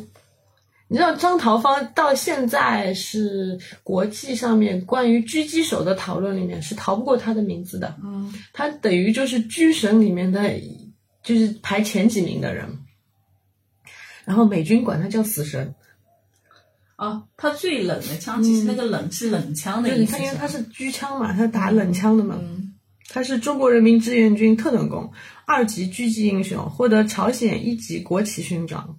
你知道张桃芳到现在是国际上面关于狙击手的讨论里面是逃不过他的名字的，嗯，他等于就是狙神里面的。就是排前几名的人，然后美军管他叫死神。啊，他最冷的枪，其实那个冷是冷枪的意思。他因为他是狙枪嘛，他打冷枪的嘛。他是中国人民志愿军特等功二级狙击英雄，获得朝鲜一级国旗勋章。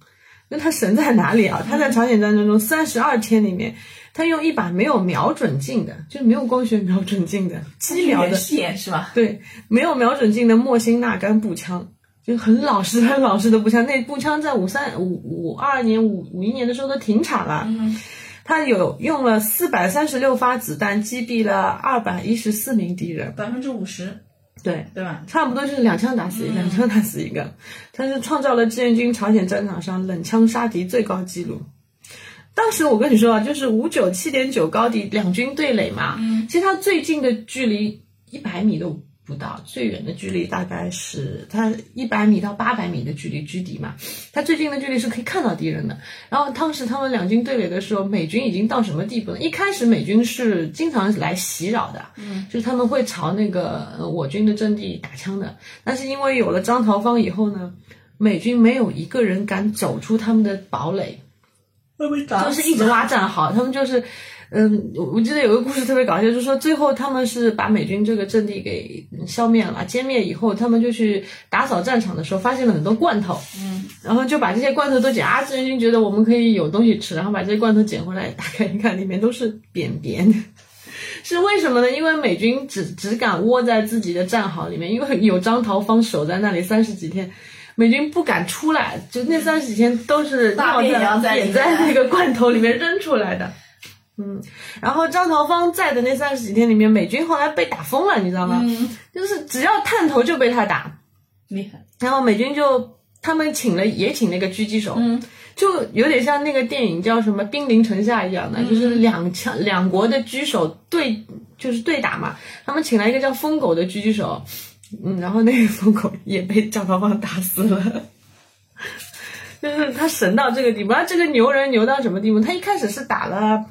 那他神在哪里啊？他在朝鲜战争中三十二天里面，他用一把没有瞄准镜的，就没有光学瞄准镜的机瞄的线是吧？对，没有瞄准镜的莫辛纳甘步枪。就很老实、很老实的步枪，那步枪在五三五五二年、五五一年的时候都停产了。嗯，他有用了四百三十六发子弹击毙了二百一十四名敌人，百分之五十，对对吧？差不多就是两枪打死一个，两枪打死一个。他是创造了志愿军朝鲜战场上冷枪杀敌最高纪录。当时我跟你说啊，就是五九七点九高地两军对垒嘛，嗯，其实他最近的距离一百米都。不到，最远的距离大概是它一百米到八百米的距离居敌嘛，它最近的距离是可以看到敌人的。然后当时他们两军对垒的时候，美军已经到什么地步呢？一开始美军是经常来袭扰的，嗯，就是他们会朝那个我军的阵地打枪的。但是因为有了张桃芳以后呢，美军没有一个人敢走出他们的堡垒，就是一直挖战壕，他们就是。嗯，我我记得有个故事特别搞笑，就是说最后他们是把美军这个阵地给消灭了、歼灭以后，他们就去打扫战场的时候，发现了很多罐头，嗯，然后就把这些罐头都捡啊，志愿军觉得我们可以有东西吃，然后把这些罐头捡回来，打开一看，里面都是便便，是为什么呢？因为美军只只敢窝在自己的战壕里面，因为有张桃芳守在那里三十几天，美军不敢出来，就那三十几天都是尿在点在那个罐头里面扔出来的。嗯，然后张桃芳在的那三十几天里面，美军后来被打疯了，你知道吗？嗯，就是只要探头就被他打，厉害。然后美军就他们请了也请那个狙击手，嗯，就有点像那个电影叫什么《兵临城下》一样的，就是两枪两国的狙手对就是对打嘛。他们请来一个叫疯狗的狙击手，嗯，然后那个疯狗也被张桃芳打死了。就是他神到这个地步，他这个牛人牛到什么地步？他一开始是打了。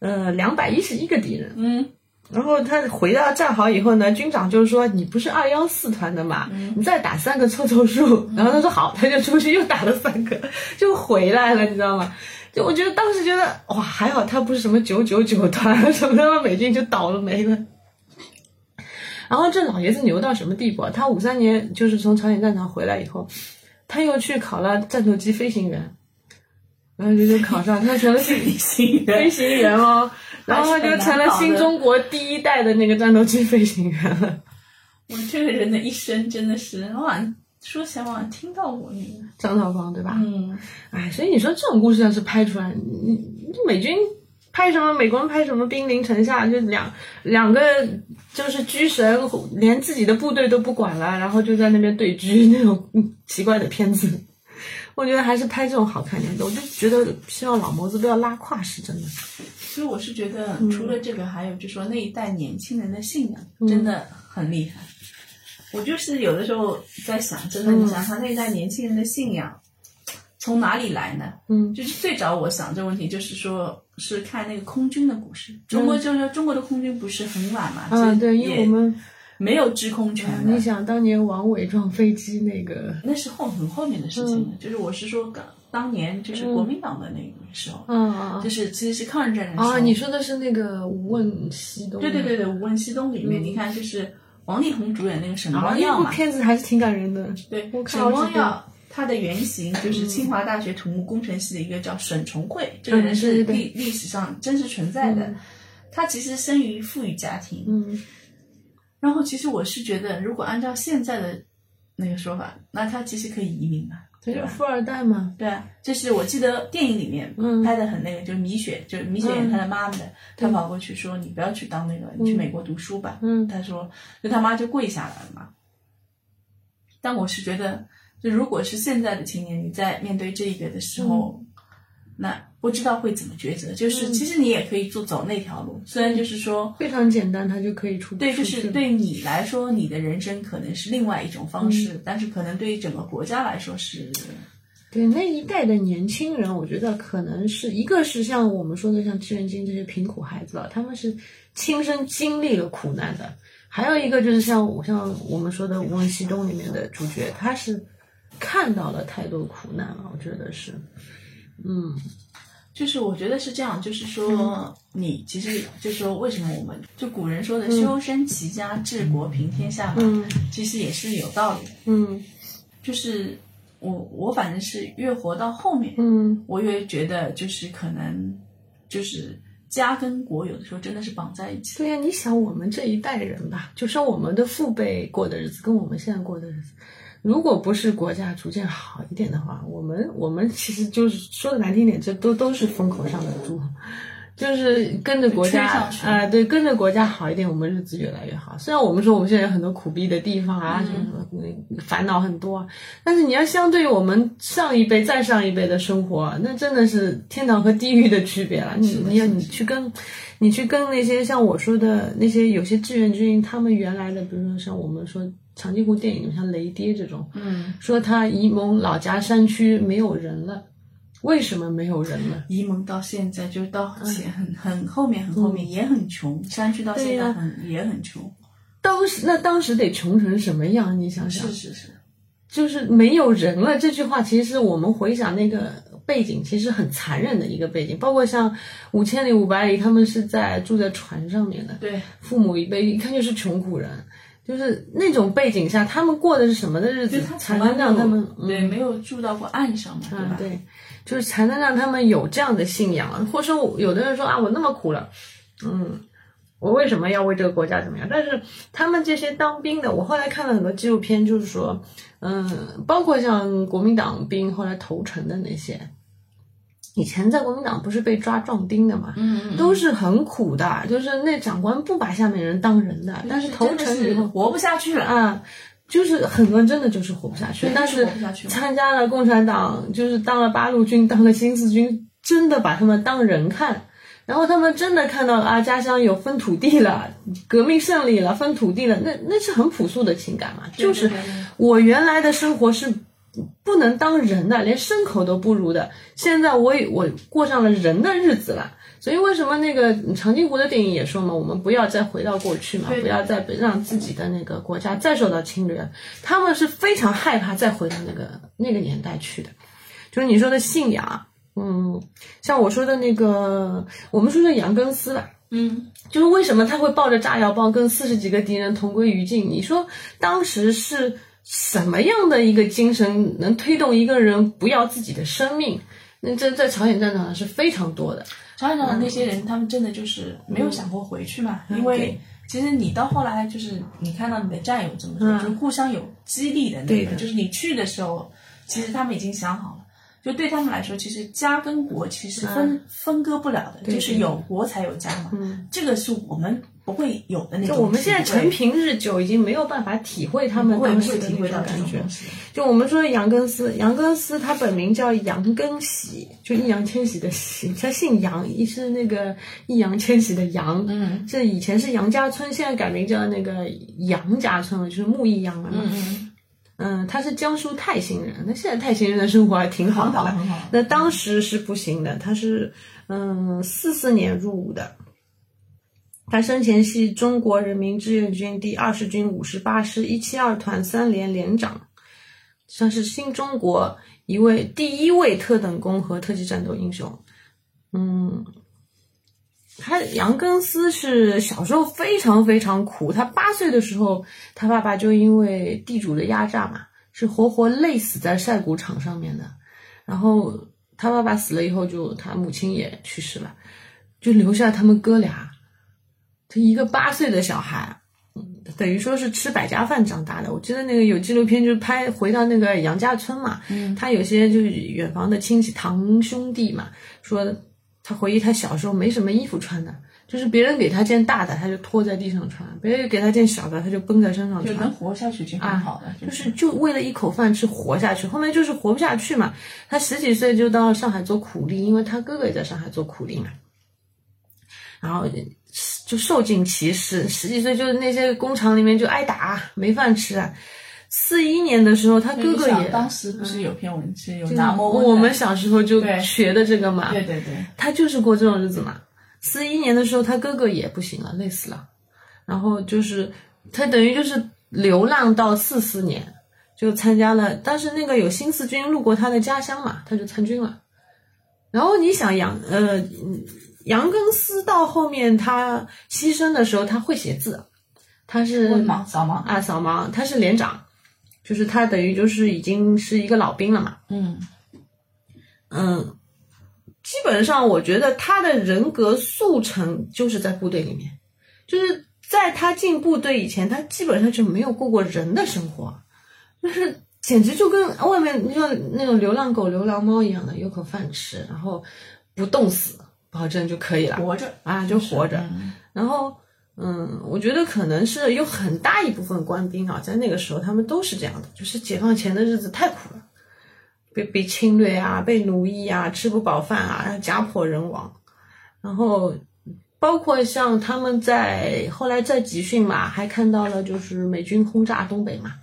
呃，两百一十一个敌人，嗯，然后他回到战壕以后呢，军长就说：“你不是二幺四团的嘛，你再打三个凑凑数。”然后他说：“好。”他就出去又打了三个，就回来了，你知道吗？就我觉得当时觉得哇，还好他不是什么九九九团，什么美军就倒了霉了。然后这老爷子牛到什么地步啊？他五三年就是从朝鲜战场回来以后，他又去考了战斗机飞行员。然后就就考上，他成了飞行员，飞行员哦，然后他就成了新中国第一代的那个战斗机飞行员了。我这个人的一生真的是，我好像说起来我好像听到过那个张绍芳，对吧？嗯，哎，所以你说这种故事要是拍出来，你美军拍什么，美国人拍什么，兵临城下，就两两个就是狙神，连自己的部队都不管了，然后就在那边对狙那种奇怪的片子。我觉得还是拍这种好看点的，我就觉得希望老谋子不要拉胯，是真的。所以我是觉得，除了这个，还有就是说那一代年轻人的信仰真的很厉害。我就是有的时候在想，真的，你想他那一代年轻人的信仰从哪里来呢？嗯，就是最早我想这个问题，就是说是看那个空军的故事。中国就是中国的空军不是很晚嘛？嗯，对，因为我们。没有制空权的。你想当年王伟撞飞机那个，那是后很后面的事情了。就是我是说，当当年就是国民党的那个时候，嗯嗯，就是其实是抗日战争时候。啊，你说的是那个《无问西东》？对对对对，《无问西东》里面，你看就是王力宏主演那个沈光耀嘛。片子还是挺感人的。对，沈光耀他的原型就是清华大学土木工程系的一个叫沈崇慧，这个人是历历史上真实存在的。他其实生于富裕家庭。嗯。然后，其实我是觉得，如果按照现在的那个说法，那他其实可以移民嘛，对吧？富二代嘛，对啊。就是我记得电影里面拍的很那个，就是米雪，就是米雪演她的妈妈的，他跑过去说：“你不要去当那个，你去美国读书吧。”嗯，她说，就他妈就跪下来了嘛。但我是觉得，就如果是现在的青年，你在面对这一个的时候，那。不知道会怎么抉择，就是其实你也可以做走那条路，虽然就是说非常简单，它就可以出对，就是对你来说，你的人生可能是另外一种方式，但是可能对于整个国家来说是。对那一代的年轻人，我觉得可能是一个是像我们说的像志愿军这些贫苦孩子啊，他们是亲身经历了苦难的；还有一个就是像我像我们说的《无问西东》里面的主角，他是看到了太多苦难了，我觉得是，嗯。就是我觉得是这样，就是说你其实就说为什么我们就古人说的修身齐家治国平天下嘛，其实也是有道理的。嗯，就是我我反正是越活到后面，嗯，我越觉得就是可能就是家跟国有的时候真的是绑在一起。对呀，你想我们这一代人吧，就说我们的父辈过的日子跟我们现在过的日子。如果不是国家逐渐好一点的话，我们 我们其实就是说的难听点，这都都是风口上的猪，就是跟着国家啊、对，跟着国家好一点，我们日子越来越好。虽然我们说我们现在有很多苦逼的地方啊，什么什么嗯烦恼很多啊，但是你要相对于我们上一辈、再上一辈的生活，那真的是天堂和地狱的区别了。你你要你去跟，你去跟那些像我说的那些有些志愿军，他们原来的，比如说像我们说长津湖电影里像雷爹这种，嗯，说他沂蒙老家山区没有人了，为什么没有人了？沂蒙到现在就到前很很后面很后面也很穷，山区到现在很也很穷。当时那当时得穷成什么样？你想想是，是是，就是没有人了。这句话其实我们回想那个背景，其实很残忍的一个背景。包括像五千里、五百里，他们是在住在船上面的，对，父母一辈一看就是穷苦人，就是那种背景下，他们过的是什么的日子才能让他们对没有住到过岸上嘛，对吧？嗯对，就是才能让他们有这样的信仰，或者说有的人说啊，我那么苦了，嗯，我为什么要为这个国家怎么样？但是他们这些当兵的，我后来看了很多纪录片，就是说，嗯，包括像国民党兵后来投诚的那些，以前在国民党不是被抓壮丁的嘛，都是很苦的，就是那长官不把下面人当人的，但是投诚以后活不下去了，啊。就是很多人真的就是活不下去，但是参加了共产党，就是当了八路军，当了新四军，真的把他们当人看。然后他们真的看到啊，家乡有分土地了，革命胜利了，分土地了，那那是很朴素的情感嘛。就是我原来的生活是不能当人的，连牲口都不如的。现在我也我过上了人的日子了。所以为什么那个长津湖的电影也说嘛，我们不要再回到过去嘛，不要再让自己的那个国家再受到侵略。他们是非常害怕再回到那个那个年代去的。就是你说的信仰，嗯，像我说的那个，我们说的杨根思吧，嗯，就是为什么他会抱着炸药包跟四十几个敌人同归于尽？你说当时是什么样的一个精神能推动一个人不要自己的生命？那这在朝鲜战场上是非常多的。朝鲜战场那些人，他们真的就是没有想过回去嘛，因为其实你到后来就是你看到你的战友怎么说，嗯就是互相有激励的那个，就是你去的时候，其实他们已经想好了。就对他们来说，其实家跟国其实分、分割不了的，就是有国才有家嘛。嗯，这个是我们不会有的那种。就我们现在陈平日久，已经没有办法体会他们当时的那种感觉。就我们说杨根思，杨根思他本名叫杨根喜，就易烊千玺的喜，他姓杨，是那个易烊千玺的杨，嗯这以前是杨家村，现在改名叫那个杨家村了，就是木易杨了嘛。嗯嗯，嗯，他是江苏泰兴人，那现在泰兴人的生活还挺好的。很好。那当时是不行的，他是嗯四四年入伍的，他生前系中国人民志愿军第二十军五十八师一七二团三连连长，算是新中国一位第一位特等功和特级战斗英雄。嗯，他杨根思是小时候非常非常苦，他八岁的时候，他爸爸就因为地主的压榨嘛，是活活累死在晒谷场上面的。然后他爸爸死了以后就，他母亲也去世了，就留下他们哥俩，他一个八岁的小孩，嗯等于说是吃百家饭长大的。我记得那个有纪录片，就是拍回到那个杨家村嘛，嗯他有些就是远房的亲戚堂兄弟嘛，说他回忆他小时候没什么衣服穿的。就是别人给他件大的，他就拖在地上穿；别人给他件小的，他就绷在身上穿。就能活下去已经很好了，就是就为了一口饭吃活下去，后面就是活不下去嘛。他十几岁就到上海做苦力，因为他哥哥也在上海做苦力嘛。然后就受尽歧视，十几岁就是那些工厂里面就挨打，没饭吃啊。四一年的时候，他哥哥也，当时不是有篇文是有拿摸我们小时候就学的这个嘛，对对对，他就是过这种日子嘛。四一年的时候，他哥哥也不行了，累死了，然后就是他等于就是流浪到四四年，就参加了，但是那个有新四军路过他的家乡嘛，他就参军了。然后你想养呃杨根思到后面他牺牲的时候，他会写字，他是问盲扫盲，啊扫盲，他是连长，就是他等于就是已经是一个老兵了嘛。嗯，嗯，基本上我觉得他的人格速成就是在部队里面，就是在他进部队以前，他基本上就没有过过人的生活，就是简直就跟外面像那种流浪狗、流浪猫一样的，有口饭吃，然后不冻死，保证就可以了，活着啊，就活着。然后，嗯，我觉得可能是有很大一部分官兵啊，在那个时候他们都是这样的，就是解放前的日子太苦了，被被侵略啊，被奴役啊，吃不饱饭啊，家破人亡。然后，包括像他们在后来在集训嘛，还看到了就是美军轰炸东北嘛。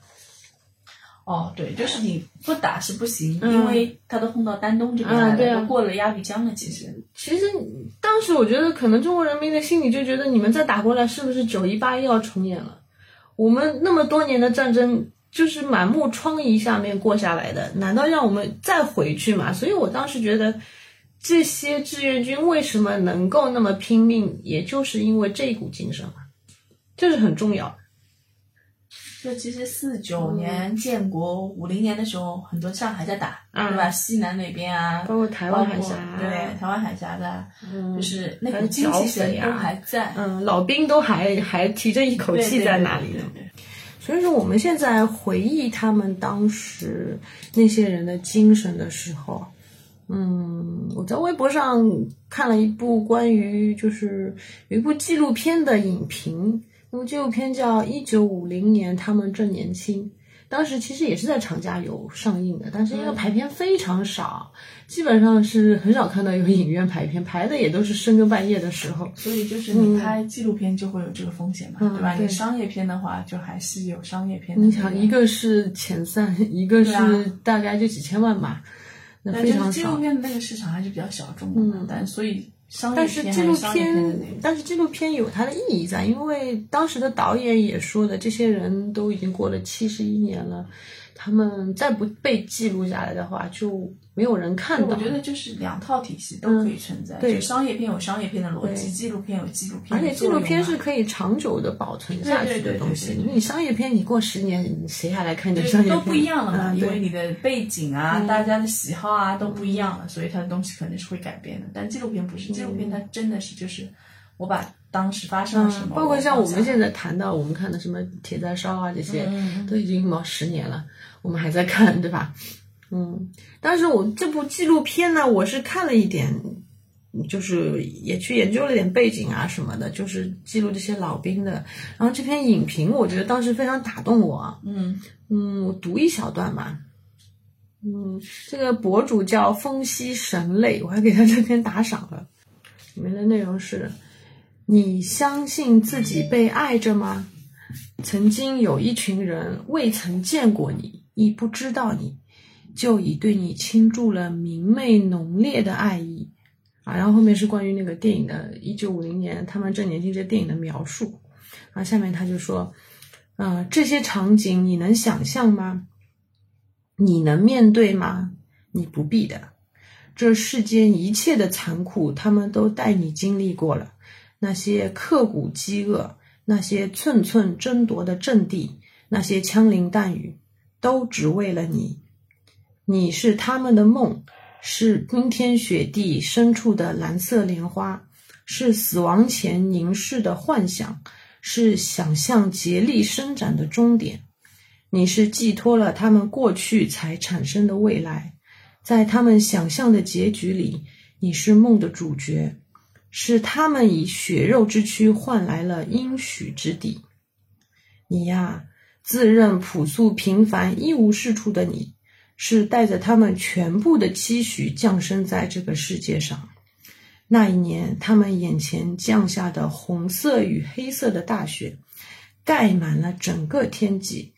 哦，对，就是你不打是不行，因为他都轰到丹东这边来了，都过了鸭绿江了。其实，其实当时我觉得，可能中国人民的心里就觉得，你们再打过来，是不是九一八又要重演了？我们那么多年的战争，就是满目疮痍下面过下来的，难道让我们再回去吗？所以我当时觉得，这些志愿军为什么能够那么拼命，也就是因为这一股精神嘛，这是很重要。就其实四九年建国，五零年的时候，很多仗还在打，对吧？西南那边啊，包括台湾海峡，对台湾海峡的，就是那个精气神都还在，嗯，老兵都还还提着一口气在那里呢。所以说，我们现在回忆他们当时那些人的精神的时候，嗯，我在微博上看了一部关于就是有一部纪录片的影评。纪录片叫《一九五零年，他们正年轻》，当时其实也是在厂家有上映的，但是因为排片非常少，基本上是很少看到有影院排片，排的也都是深更半夜的时候。所以就是你拍纪录片就会有这个风险嘛，对吧？你商业片的话，就还是有商业片。你想，一个是前三，一个是大概就几千万吧，那非常少。纪录片的那个市场还是比较小众的，但所以。但是纪录片，但是纪录片有它的意义在，因为当时的导演也说的，这些人都已经过了七十一年了，他们再不被记录下来的话，就。没有人看到，我觉得就是两套体系都可以存在。对，商业片有商业片的逻辑，纪录片有纪录片。而且纪录片是可以长久的保存下去的东西。你商业片，你过十年，谁还来看你商业片？都不一样了嘛，因为你的背景啊，大家的喜好啊都不一样了，所以它的东西肯定是会改变的。但纪录片不是，纪录片它真的是就是我把当时发生了什么，包括像我们现在谈到我们看的什么《铁在烧》啊这些，都已经毛十年了，我们还在看，对吧？嗯，但是我这部纪录片呢，我是看了一点，就是也去研究了点背景啊什么的，就是记录这些老兵的。然后这篇影评，我觉得当时非常打动我。嗯嗯，我读一小段吧。嗯，这个博主叫风息神泪，我还给他这篇打赏了。里面的内容是：你相信自己被爱着吗？曾经有一群人未曾见过你，亦不知道你。就已对你倾注了明媚浓烈的爱意，啊，然后后面是关于那个电影的，一九五零年他们正年轻这电影的描述，啊下面他就说，呃，这些场景你能想象吗？你能面对吗？你不必的，这世间一切的残酷，他们都带你经历过了，那些刻骨饥饿，那些寸寸争夺的阵地，那些枪林弹雨，都只为了你。你是他们的梦，是冰天雪地深处的蓝色莲花，是死亡前凝视的幻想，是想象竭力伸展的终点。你是寄托了他们过去才产生的未来，在他们想象的结局里，你是梦的主角，是他们以血肉之躯换来了应许之地。你呀，自认朴素平凡、一无是处的你。是带着他们全部的期许降生在这个世界上。那一年，他们眼前降下的红色与黑色的大雪，盖满了整个天际。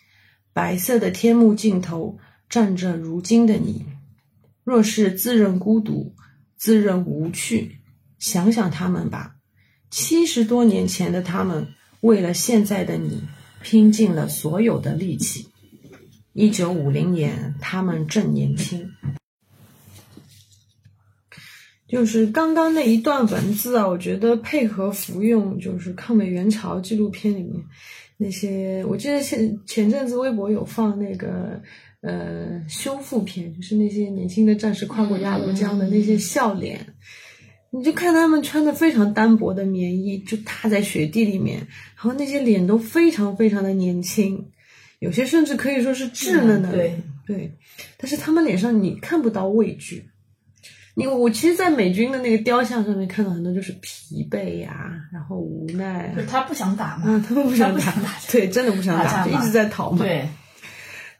白色的天幕尽头站着如今的你。若是自认孤独，自认无趣，想想他们吧。七十多年前的他们，为了现在的你，拼尽了所有的力气。一九五零年，他们正年轻。就是刚刚那一段文字啊，我觉得配合服用，就是抗美援朝纪录片里面那些，我记得前前阵子微博有放那个呃修复片，就是那些年轻的战士跨过鸭绿江的那些笑脸，你就看他们穿的非常单薄的棉衣，就踏在雪地里面，然后那些脸都非常非常的年轻。有些甚至可以说是稚嫩的，对对，但是他们脸上你看不到畏惧，你我其实，在美军的那个雕像上面看到很多就是疲惫呀，然后无奈。他不想打嘛？嗯，他们不想打，对，真的不想打，就一直在逃嘛。对。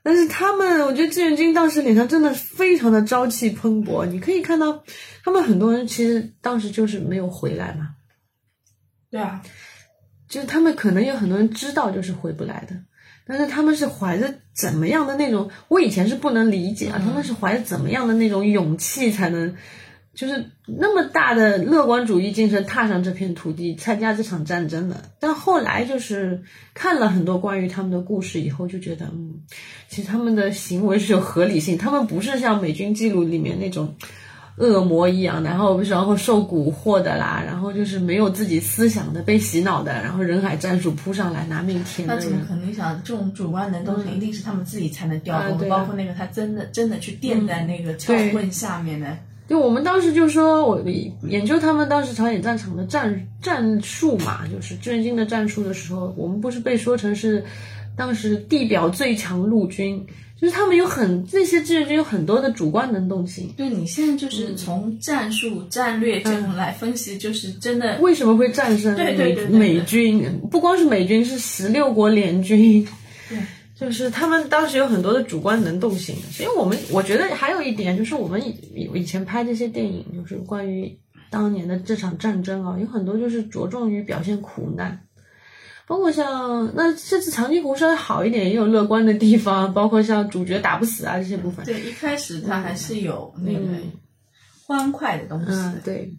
但是他们，我觉得志愿军当时脸上真的非常的朝气蓬勃。你可以看到，他们很多人其实当时就是没有回来嘛。对啊，就是他们可能有很多人知道就是回不来的，但是他们是怀着怎么样的那种，我以前是不能理解啊，他们是怀着怎么样的那种勇气才能，就是那么大的乐观主义精神踏上这片土地参加这场战争的。但后来就是看了很多关于他们的故事以后，就觉得嗯，其实他们的行为是有合理性，他们不是像美军记录里面那种。恶魔一样，然后然后受蛊惑的啦，然后就是没有自己思想的，被洗脑的，然后人海战术扑上来拿命填的那怎么可能想这种主观能动性一定是他们自己才能调动的？包括那个他真的真的去垫在那个桥棍下面的。就我们当时就说，我研究他们当时朝鲜战场的战战术嘛，就是志愿军的战术的时候，我们不是被说成是当时地表最强陆军。就是他们有很这些志愿军有很多的主观能动性。对你现在就是从战术战略这种来分析，就是真的为什么会战胜美美军？不光是美军，是十六国联军。对，就是他们当时有很多的主观能动性。所以我们我觉得还有一点就是，我们以以前拍这些电影，就是关于当年的这场战争啊，有很多就是着重于表现苦难。包括像那这次长津湖稍微好一点，也有乐观的地方，包括像主角打不死啊这些部分。对，一开始他还是有那个欢快的东西。嗯，对。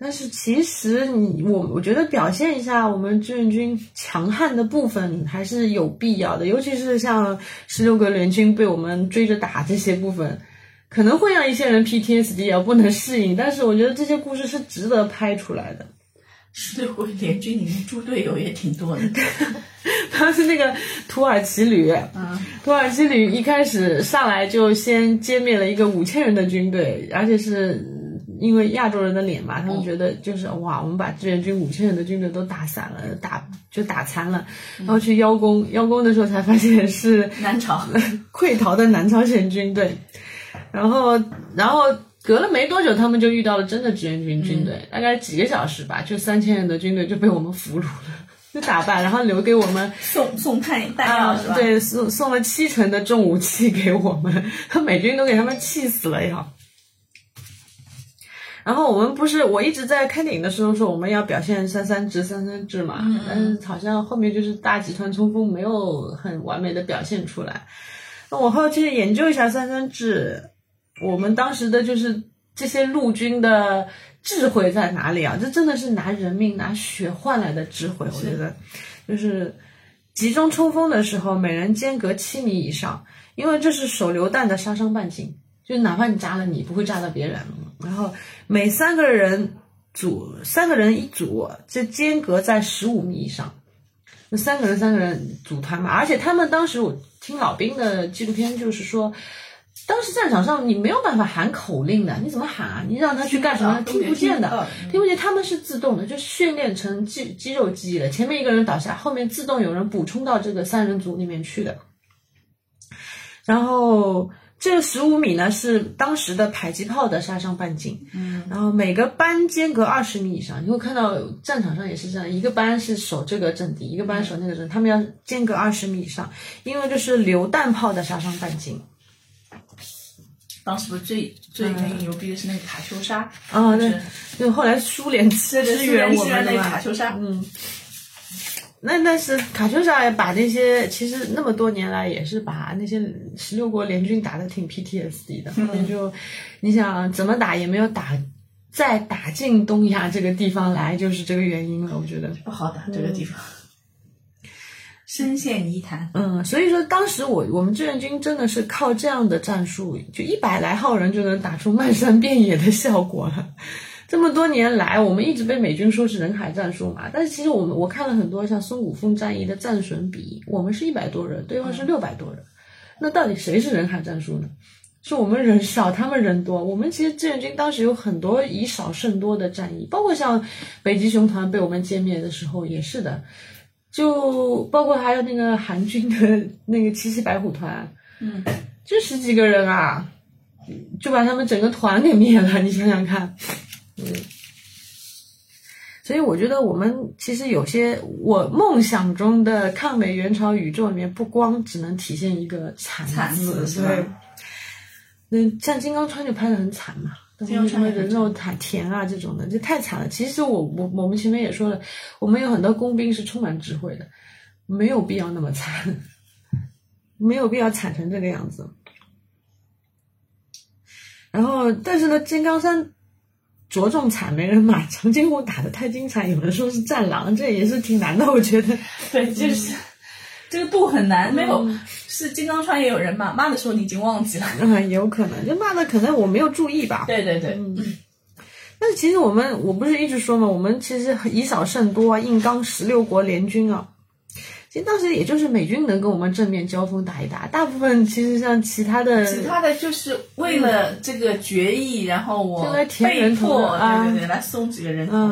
但是其实你我我觉得表现一下我们志愿军强悍的部分还是有必要的，尤其是像十六个联军被我们追着打这些部分，可能会让一些人 PTSD 啊不能适应。但是我觉得这些故事是值得拍出来的。十六国联军里面猪队友也挺多的，他是那个土耳其旅，土耳其旅一开始上来就先歼灭了一个五千人的军队，而且是因为亚洲人的脸嘛，他们觉得就是哇，我们把志愿军五千人的军队都打散了，打就打残了，然后去邀功，邀功的时候才发现是南朝 溃逃的南朝鲜军队，然后然后。隔了没多久，他们就遇到了真的志愿军军队，大概几个小时吧，就三千人的军队就被我们俘虏了，就打败，然后留给我们送送弹弹药是吧？对，送送了七成的重武器给我们，美军都给他们气死了呀。然后我们不是，我一直在开电影的时候说我们要表现三三制三三制嘛，但是好像后面就是大集团冲锋没有很完美的表现出来。那我后期研究一下三三制。我们当时的就是这些陆军的智慧在哪里啊？这真的是拿人命拿血换来的智慧。我觉得，就是集中冲锋的时候，每人间隔七米以上，因为这是手榴弹的杀伤半径，就哪怕你炸了你，不会炸到别人。然后每三个人组，三个人一组，这间隔在十五米以上。那三个人三个人组团嘛，而且他们当时我听老兵的纪录片，就是说。当时战场上你没有办法喊口令的，你怎么喊啊？你让他去干什么？听不见的，听不见。他们是自动的，就训练成肌肌肉记忆了。前面一个人倒下，后面自动有人补充到这个三人组里面去的。然后这十五米呢是当时的迫击炮的杀伤半径。嗯。然后每个班间隔二十米以上，你会看到战场上也是这样，一个班是守这个阵地，一个班守那个阵，他们要间隔二十米以上，因为这是榴弹炮的杀伤半径。当时不是最最牛逼的是那个卡秋莎啊，那就后来苏联支援我们的卡秋莎，嗯，那那是卡秋莎也把那些其实那么多年来也是把那些十六国联军打的挺 PTSD 的，那就你想怎么打也没有打再打进东亚这个地方来，就是这个原因了，我觉得不好打这个地方。深陷泥潭。嗯，所以说当时我我们志愿军真的是靠这样的战术，就一百来号人就能打出漫山遍野的效果了。这么多年来，我们一直被美军说是人海战术嘛，但是其实我们我看了很多像松骨峰战役的战损比，我们是一百多人，对方是六百多人，那到底谁是人海战术呢？是我们人 少，他们人多。我们其实志愿军当时有很多以少胜多的战役，包括像北极熊团被我们歼灭的时候也是的。就包括还有那个韩军的那个七七白虎团，嗯，就十几个人啊，就把他们整个团给灭了。你想想看，嗯。所以我觉得我们其实有些我梦想中的抗美援朝宇宙里面，不光只能体现一个惨字，对。那像金刚川就拍的很惨嘛，什么人肉塔田啊这种的，就太惨了。其实我我我们前面也说了，我们有很多工兵是充满智慧的，没有必要那么惨，没有必要惨成这个样子。然后，但是呢，金刚山。着重惨没人骂，长津湖打的太精彩，有人说是战狼，这也是挺难的，我觉得。对，就是这个度很难，没有是金刚川也有人骂，骂的时候你已经忘记了。嗯，有可能，就骂的可能我没有注意吧。对对对。嗯。但是其实我们，我不是一直说嘛，我们其实以少胜多啊，硬刚十六国联军啊。其实当时也就是美军能跟我们正面交锋打一打，大部分其实像其他的，其他的就是为了这个决议，然后我被迫对对对来送几个人头，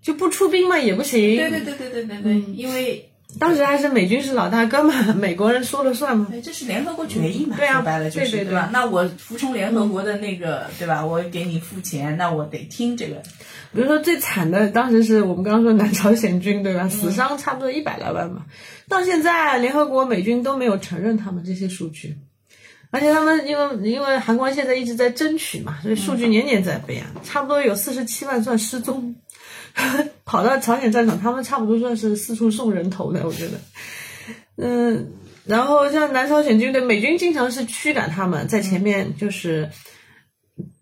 就不出兵嘛也不行。对对对对对对对，因为当时还是美军是老大哥嘛，美国人说了算嘛。这是联合国决议嘛，说白了就是对吧？那我服从联合国的那个对吧？我给你付钱，那我得听这个。比如说最惨的，当时是我们刚刚说南朝鲜军对吧？死伤差不多一百来万嘛。到现在，联合国美军都没有承认他们这些数据，而且他们因为因为韩国现在一直在争取嘛，所以数据年年在变，差不多有四十七万算失踪，跑到朝鲜战场，他们差不多算是四处送人头的，我觉得。嗯，然后像南朝鲜军队，美军经常是驱赶他们，在前面就是。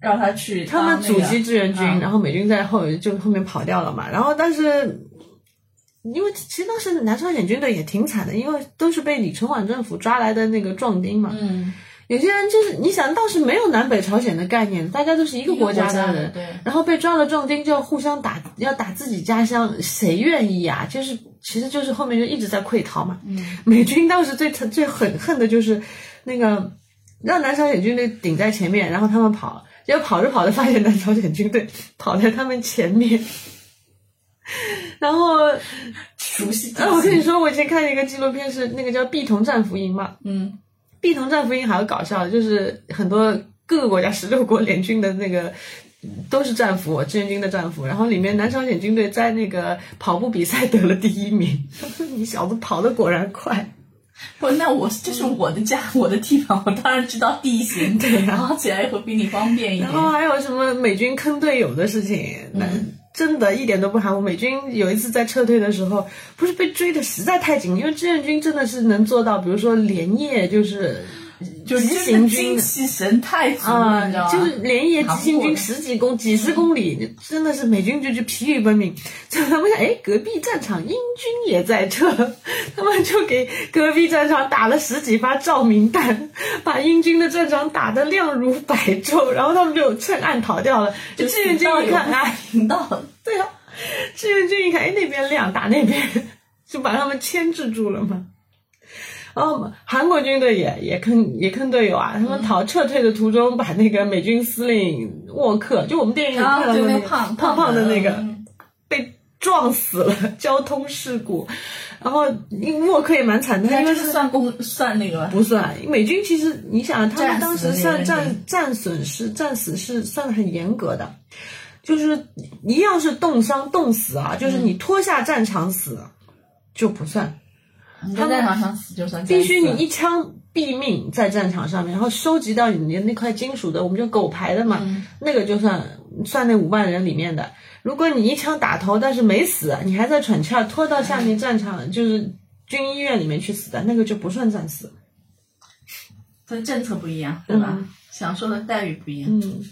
让他去，他们阻击志愿军，然后美军在后就后面跑掉了嘛。然后但是，因为其实当时南朝鲜军队也挺惨的，因为都是被李承晚政府抓来的那个壮丁嘛。嗯，有些人就是你想当时没有南北朝鲜的概念，大家都是一个国家的人，对。然后被抓了壮丁就要互相打，要打自己家乡，谁愿意啊？就是其实就是后面就一直在溃逃嘛。嗯，美军当时最最狠恨的就是那个。让南朝鲜军队顶在前面，然后他们跑，结果跑着跑着发现南朝鲜军队跑在他们前面，然后熟悉。啊，我跟你说，我以前看一个纪录片，是那个叫《碧桐战俘营》嘛。嗯，《碧桐战俘营》还有搞笑的，就是很多各个国家十六国联军的那个都是战俘，志愿军的战俘。然后里面南朝鲜军队在那个跑步比赛得了第一名，你小子跑得果然快。不，那我这是我的家，我的地方，我当然知道地形，对，然后起来会比你方便一点。然后还有什么美军坑队友的事情，那真的一点都不含糊。美军有一次在撤退的时候，不是被追的实在太紧，因为志愿军真的是能做到，比如说连夜就是。就急行军，精气神太足了，就是连夜急行军十几公几十公里，真的是美军就就疲于奔命。他们想，哎，隔壁战场英军也在撤，他们就给隔壁战场打了十几发照明弹，把英军的战场打得亮如白昼，然后他们就趁暗逃掉了。志愿军一看，啊，听到了，对啊，志愿军一看，哎，那边亮，打那边，就把他们牵制住了嘛。哦，韩国军队也也坑也坑队友啊！他们逃撤退的途中，把那个美军司令沃克，就我们电影里看到的那个胖胖的那个，被撞死了，交通事故。然后沃克也蛮惨的，因为是算公算那个不算。美军其实你想，他们当时算战战损失、战死是算的很严格的，就是一样是冻伤、冻死啊，就是你脱下战场死就不算。在战场上死就算必须你一枪毙命在战场上面，然后收集到你的那块金属的，我们就狗牌的嘛，那个就算算那五万人里面的。如果你一枪打头，但是没死，你还在喘气儿，拖到下面战场就是军医院里面去死的，那个就不算战死。它的政策不一样，对吧？享受的待遇不一样。嗯。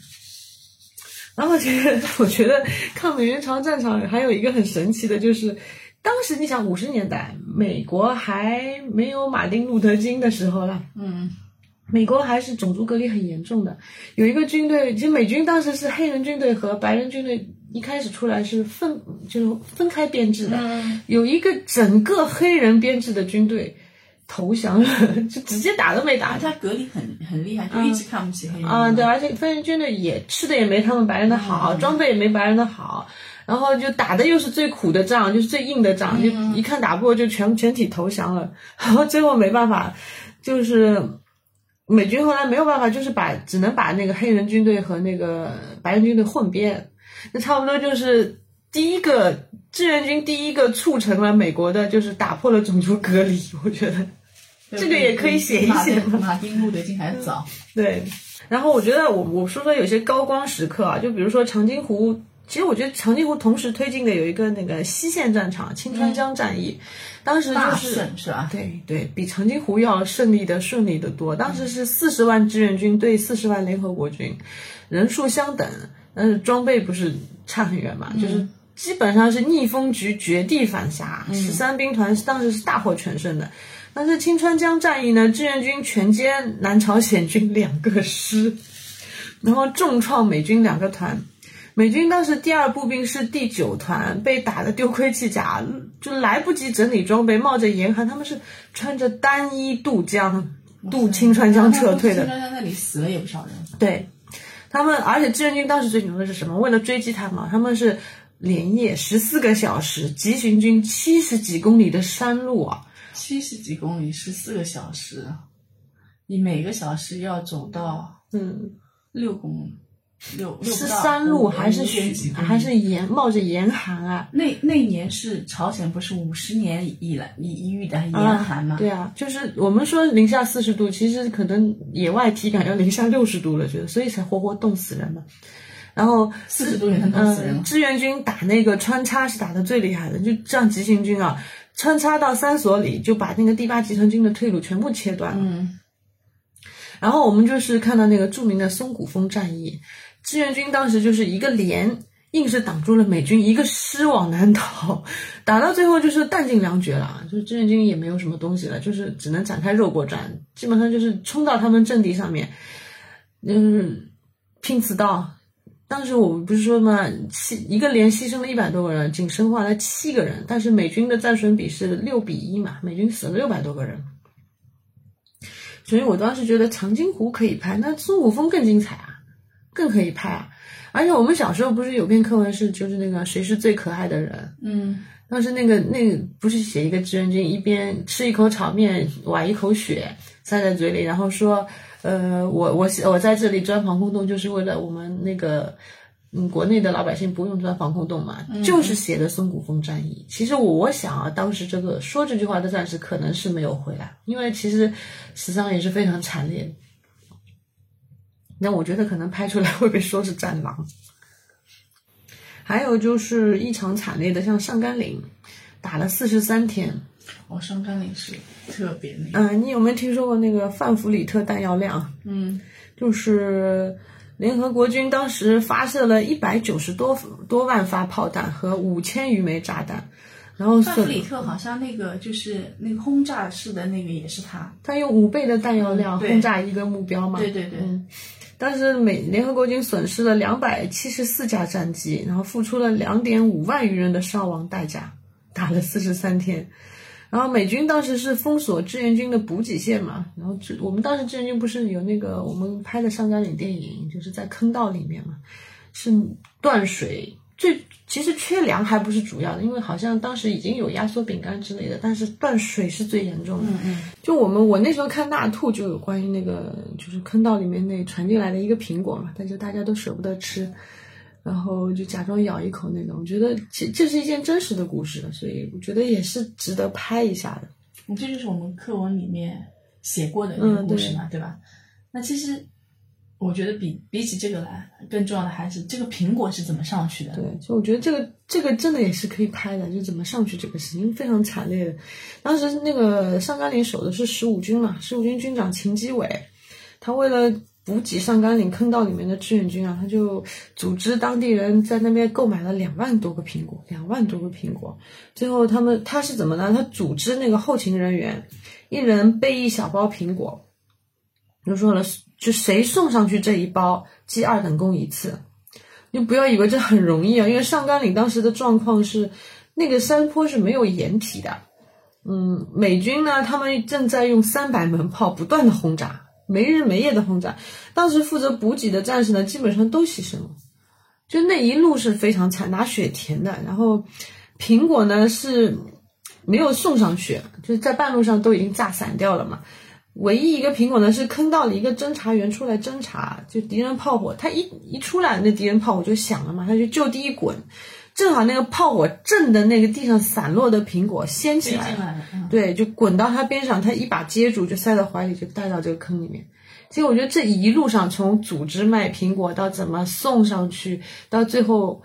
然后其实 我觉得抗美援朝战场还有一个很神奇的，就是。当时你想五十年代，美国还没有马丁路德金的时候了。嗯，美国还是种族隔离很严重的。有一个军队，其实美军当时是黑人军队和白人军队一开始出来是分，就是分开编制的。嗯，有一个整个黑人编制的军队投降了，就直接打都没打。他隔离很很厉害，就一直看不起黑人。啊，对，而且黑人军队也吃的也没他们白人的好，装备也没白人的好。然后就打的又是最苦的仗，就是最硬的仗，就一看打不过就全全体投降了。然 后最后没办法，就是美军后来没有办法，就是把只能把那个黑人军队和那个白人军队混编，那差不多就是第一个志愿军第一个促成了美国的，就是打破了种族隔离。我觉得这个也可以写一写。马丁路德金还早。对，然后我觉得我我说说有些高光时刻啊，就比如说长津湖。其实我觉得长津湖同时推进的有一个那个西线战场青川江战役，当时就是是吧？对对，比长津湖要胜利的顺利的多。当时是四十万志愿军对四十万联合国军，人数相等，但是装备不是差很远嘛？就是基本上是逆风局绝地反杀，十三兵团当时是大获全胜的。但是青川江战役呢，志愿军全歼南朝鲜军两个师，然后重创美军两个团。美军当时第二步兵师第九团，被打得丢盔弃甲，就来不及整理装备，冒着严寒，他们是穿着单衣渡江，渡青川江撤退的。青川江那里死了也不少人。对，他们，而且志愿军当时最牛的是什么？为了追击他们，他们是连夜十四个小时急行军七十几公里的山路啊！七十几公里，十四个小时，你每个小时要走到嗯六公里。是山路还是雪还是严冒着严寒啊？那那年是朝鲜不是五十年以来一一遇的严寒吗？对啊，就是我们说零下四十度，其实可能野外体感要零下六十度了，觉得所以才活活冻死人嘛。然后四十度也能冻死人。志愿军打那个穿插是打的最厉害的，就这样急行军啊，穿插到三所里就把那个第八集团军的退路全部切断了。嗯。然后我们就是看到那个著名的松骨峰战役。志愿军当时就是一个连，硬是挡住了美军一个师往南逃，打到最后就是弹尽粮绝了，就是志愿军也没有什么东西了，就是只能展开肉搏战，基本上就是冲到他们阵地上面，嗯，拼刺刀。当时我们不是说嘛，七一个连牺牲了一百多个人，仅生还了七个人，但是美军的战损比是六比一嘛，美军死了六百多个人。所以我当时觉得长津湖可以拍，那孙悟峰更精彩啊。更可以拍啊！而且我们小时候不是有篇课文是就是那个谁是最可爱的人？嗯，当时那个那个不是写一个志愿军一边吃一口炒面，崴一口血塞在嘴里，然后说，呃，我我我在这里钻防空洞就是为了我们那个嗯国内的老百姓不用钻防空洞嘛，就是写的松骨峰战役。其实我我想啊，当时这个说这句话的战士可能是没有回来，因为其实死伤也是非常惨烈。那我觉得可能拍出来会被说是战狼。还有就是异常惨烈的，像上甘岭，打了四十三天。哦，上甘岭是特别那。嗯，你有没有听说过那个范弗里特弹药量？嗯，就是联合国军当时发射了一百九十多多万发炮弹和五千余枚炸弹，然后范弗里特好像那个就是那个轰炸式的那个也是他，他用五倍的弹药量轰炸一个目标嘛？对对对。但是美联合国军损失了两百七十四架战机，然后付出了两点五万余人的伤亡代价，打了四十三天。然后美军当时是封锁志愿军的补给线嘛，然后志我们当时志愿军不是有那个我们拍的上甘岭电影，就是在坑道里面嘛，是断水。最其实缺粮还不是主要的，因为好像当时已经有压缩饼干之类的，但是断水是最严重的。嗯嗯。就我们我那时候看大兔就有关于那个就是坑道里面那传进来的一个苹果嘛，但是大家都舍不得吃，然后就假装咬一口那种。我觉得这这是一件真实的故事，所以我觉得也是值得拍一下的。你这就是我们课文里面写过的那个故事嘛，对吧？那其实。我觉得比比起这个来，更重要的还是这个苹果是怎么上去的。对，就我觉得这个这个真的也是可以拍的，就怎么上去这个事情非常惨烈的。当时那个上甘岭守的是十五军嘛，十五军军长秦基伟，他为了补给上甘岭坑道里面的志愿军啊，他就组织当地人在那边购买了两万多个苹果，两万多个苹果。最后他们他是怎么呢？他组织那个后勤人员，一人背一小包苹果，就说了。就谁送上去这一包，记二等功一次。你不要以为这很容易啊，因为上甘岭当时的状况是，那个山坡是没有掩体的。嗯，美军呢，他们正在用三百门炮不断的轰炸，没日没夜的轰炸。当时负责补给的战士呢，基本上都牺牲了。就那一路是非常惨，拿血填的。然后苹果呢是没有送上去，就是在半路上都已经炸散掉了嘛。唯一一个苹果呢是坑到了一个侦查员出来侦查，就敌人炮火，他一一出来，那敌人炮火就响了嘛，他就就地一滚，正好那个炮火震的那个地上散落的苹果掀起来了，对，就滚到他边上，他一把接住，就塞到怀里，就带到这个坑里面。其实我觉得这一路上，从组织卖苹果到怎么送上去，到最后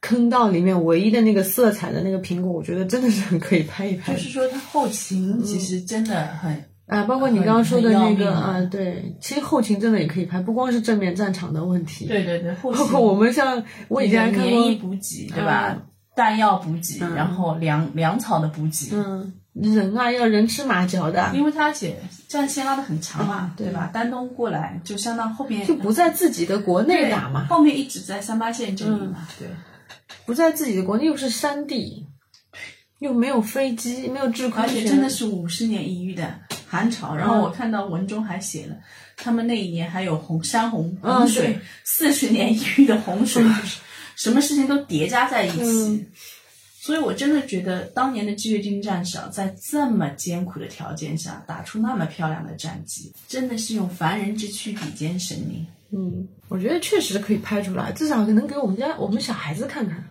坑道里面唯一的那个色彩的那个苹果，我觉得真的是很可以拍一拍。就是说，它后勤其实真的很啊，包括你刚刚说的那个啊，对，其实后勤真的也可以拍，不光是正面战场的问题。对对对，包括我们像我以前还看过棉衣补给，对吧？弹药补给，然后粮粮草的补给。嗯。人啊，要人吃马嚼的，因为他且战线拉的很长嘛，对吧？丹东过来就相当后边就不在自己的国内打嘛，后面一直在三八线这里嘛，对，不在自己的国内又是山地，又没有飞机，没有制空权，而且真的是五十年一遇的寒潮。然后我看到文中还写了，他们那一年还有洪山洪洪水，四十年一遇的洪水，什么事情都叠加在一起。所以，我真的觉得当年的志愿军战士啊，在这么艰苦的条件下打出那么漂亮的战绩，真的是用凡人之躯比肩神明。嗯，我觉得确实可以拍出来，至少能给我们家我们小孩子看看。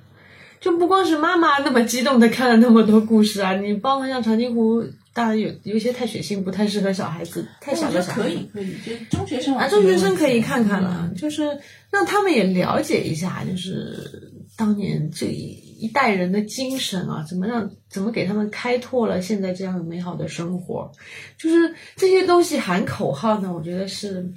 就不光是妈妈那么激动的看了那么多故事啊，你包括像长津湖，当然有有些太血腥，不太适合小孩子，太小的小孩。可以可以，就中学生啊，中学生可以看看了，就是让他们也了解一下，就是当年这一。一代人的精神啊，怎么让怎么给他们开拓了现在这样美好的生活？就是这些东西喊口号呢，我觉得是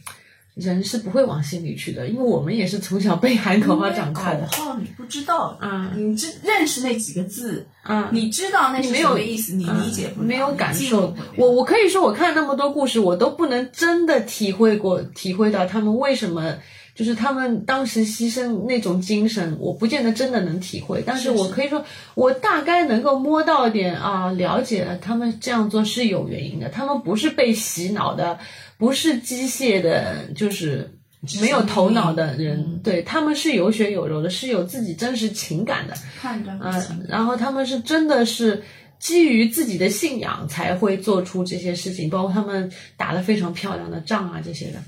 人是不会往心里去的，因为我们也是从小被喊口号长大的。口号你不知道啊，你知认识那几个字啊，你知道那是什么意思，你理解不？没有感受。我我可以说，我看那么多故事，我都不能真的体会过，体会到他们为什么。就是他们当时牺牲那种精神，我不见得真的能体会，但是我可以说，我大概能够摸到点啊，了解了他们这样做是有原因的，他们不是被洗脑的，不是机械的，就是没有头脑的人，对他们是有血有肉的，是有自己真实情感的，判断嗯，然后他们是真的是基于自己的信仰才会做出这些事情，包括他们打了非常漂亮的仗啊这些的。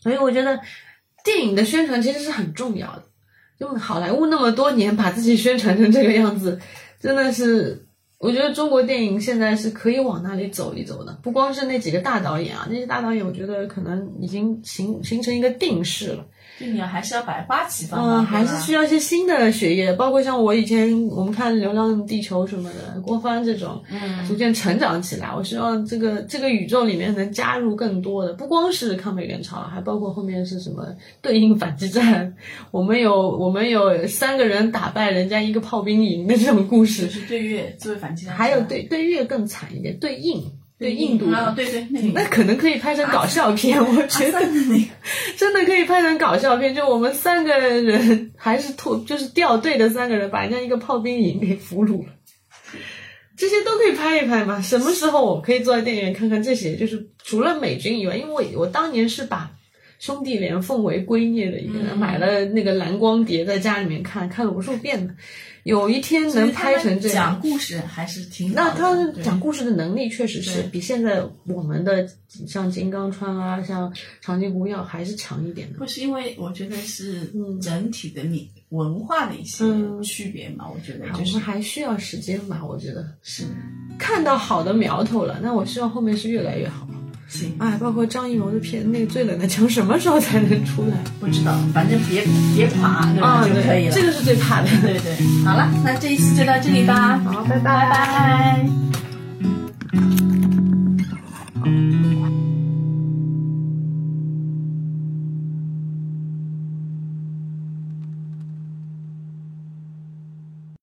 所以我觉得，电影的宣传其实是很重要的。就好莱坞那么多年把自己宣传成这个样子，真的是，我觉得中国电影现在是可以往那里走一走的。不光是那几个大导演啊，那些大导演我觉得可能已经形形成一个定势了。就你还是要百花齐放嗯，还是需要一些新的血液，包括像我以前我们看《流浪地球》什么的，郭帆这种，嗯，逐渐成长起来。我希望这个这个宇宙里面能加入更多的，不光是抗美援朝，还包括后面是什么对应反击战。我们有我们有三个人打败人家一个炮兵营的这种故事，是对越作为反击战，还有对对越更惨一点，对应。对印度啊，对对，那可能可以拍成搞笑片，我觉得 真的可以拍成搞笑片。就我们三个人还是脱，就是掉队的三个人，把人家一个炮兵营给俘虏了，这些都可以拍一拍嘛。什么时候我可以坐在电影院看看这些？就是除了美军以外，因为我我当年是把兄弟连奉为圭臬的一个人，买了那个蓝光碟在家里面看，看了无数遍的。有一天能拍成这样，讲故事还是挺那他讲故事的能力确实是比现在我们的像金刚川啊，像长津湖要还是强一点的。不是因为我觉得是整体的你文化的一些区别嘛？我觉得就是还需要时间吧。我觉得是看到好的苗头了，那我希望后面是越来越好。哎，包括张艺谋的片，那个最冷的墙什么时候才能出来？不知道，反正别别垮，对吧？就可以了。这个是最怕的。对对。好了，那这一期就到这里吧。好，拜拜拜拜。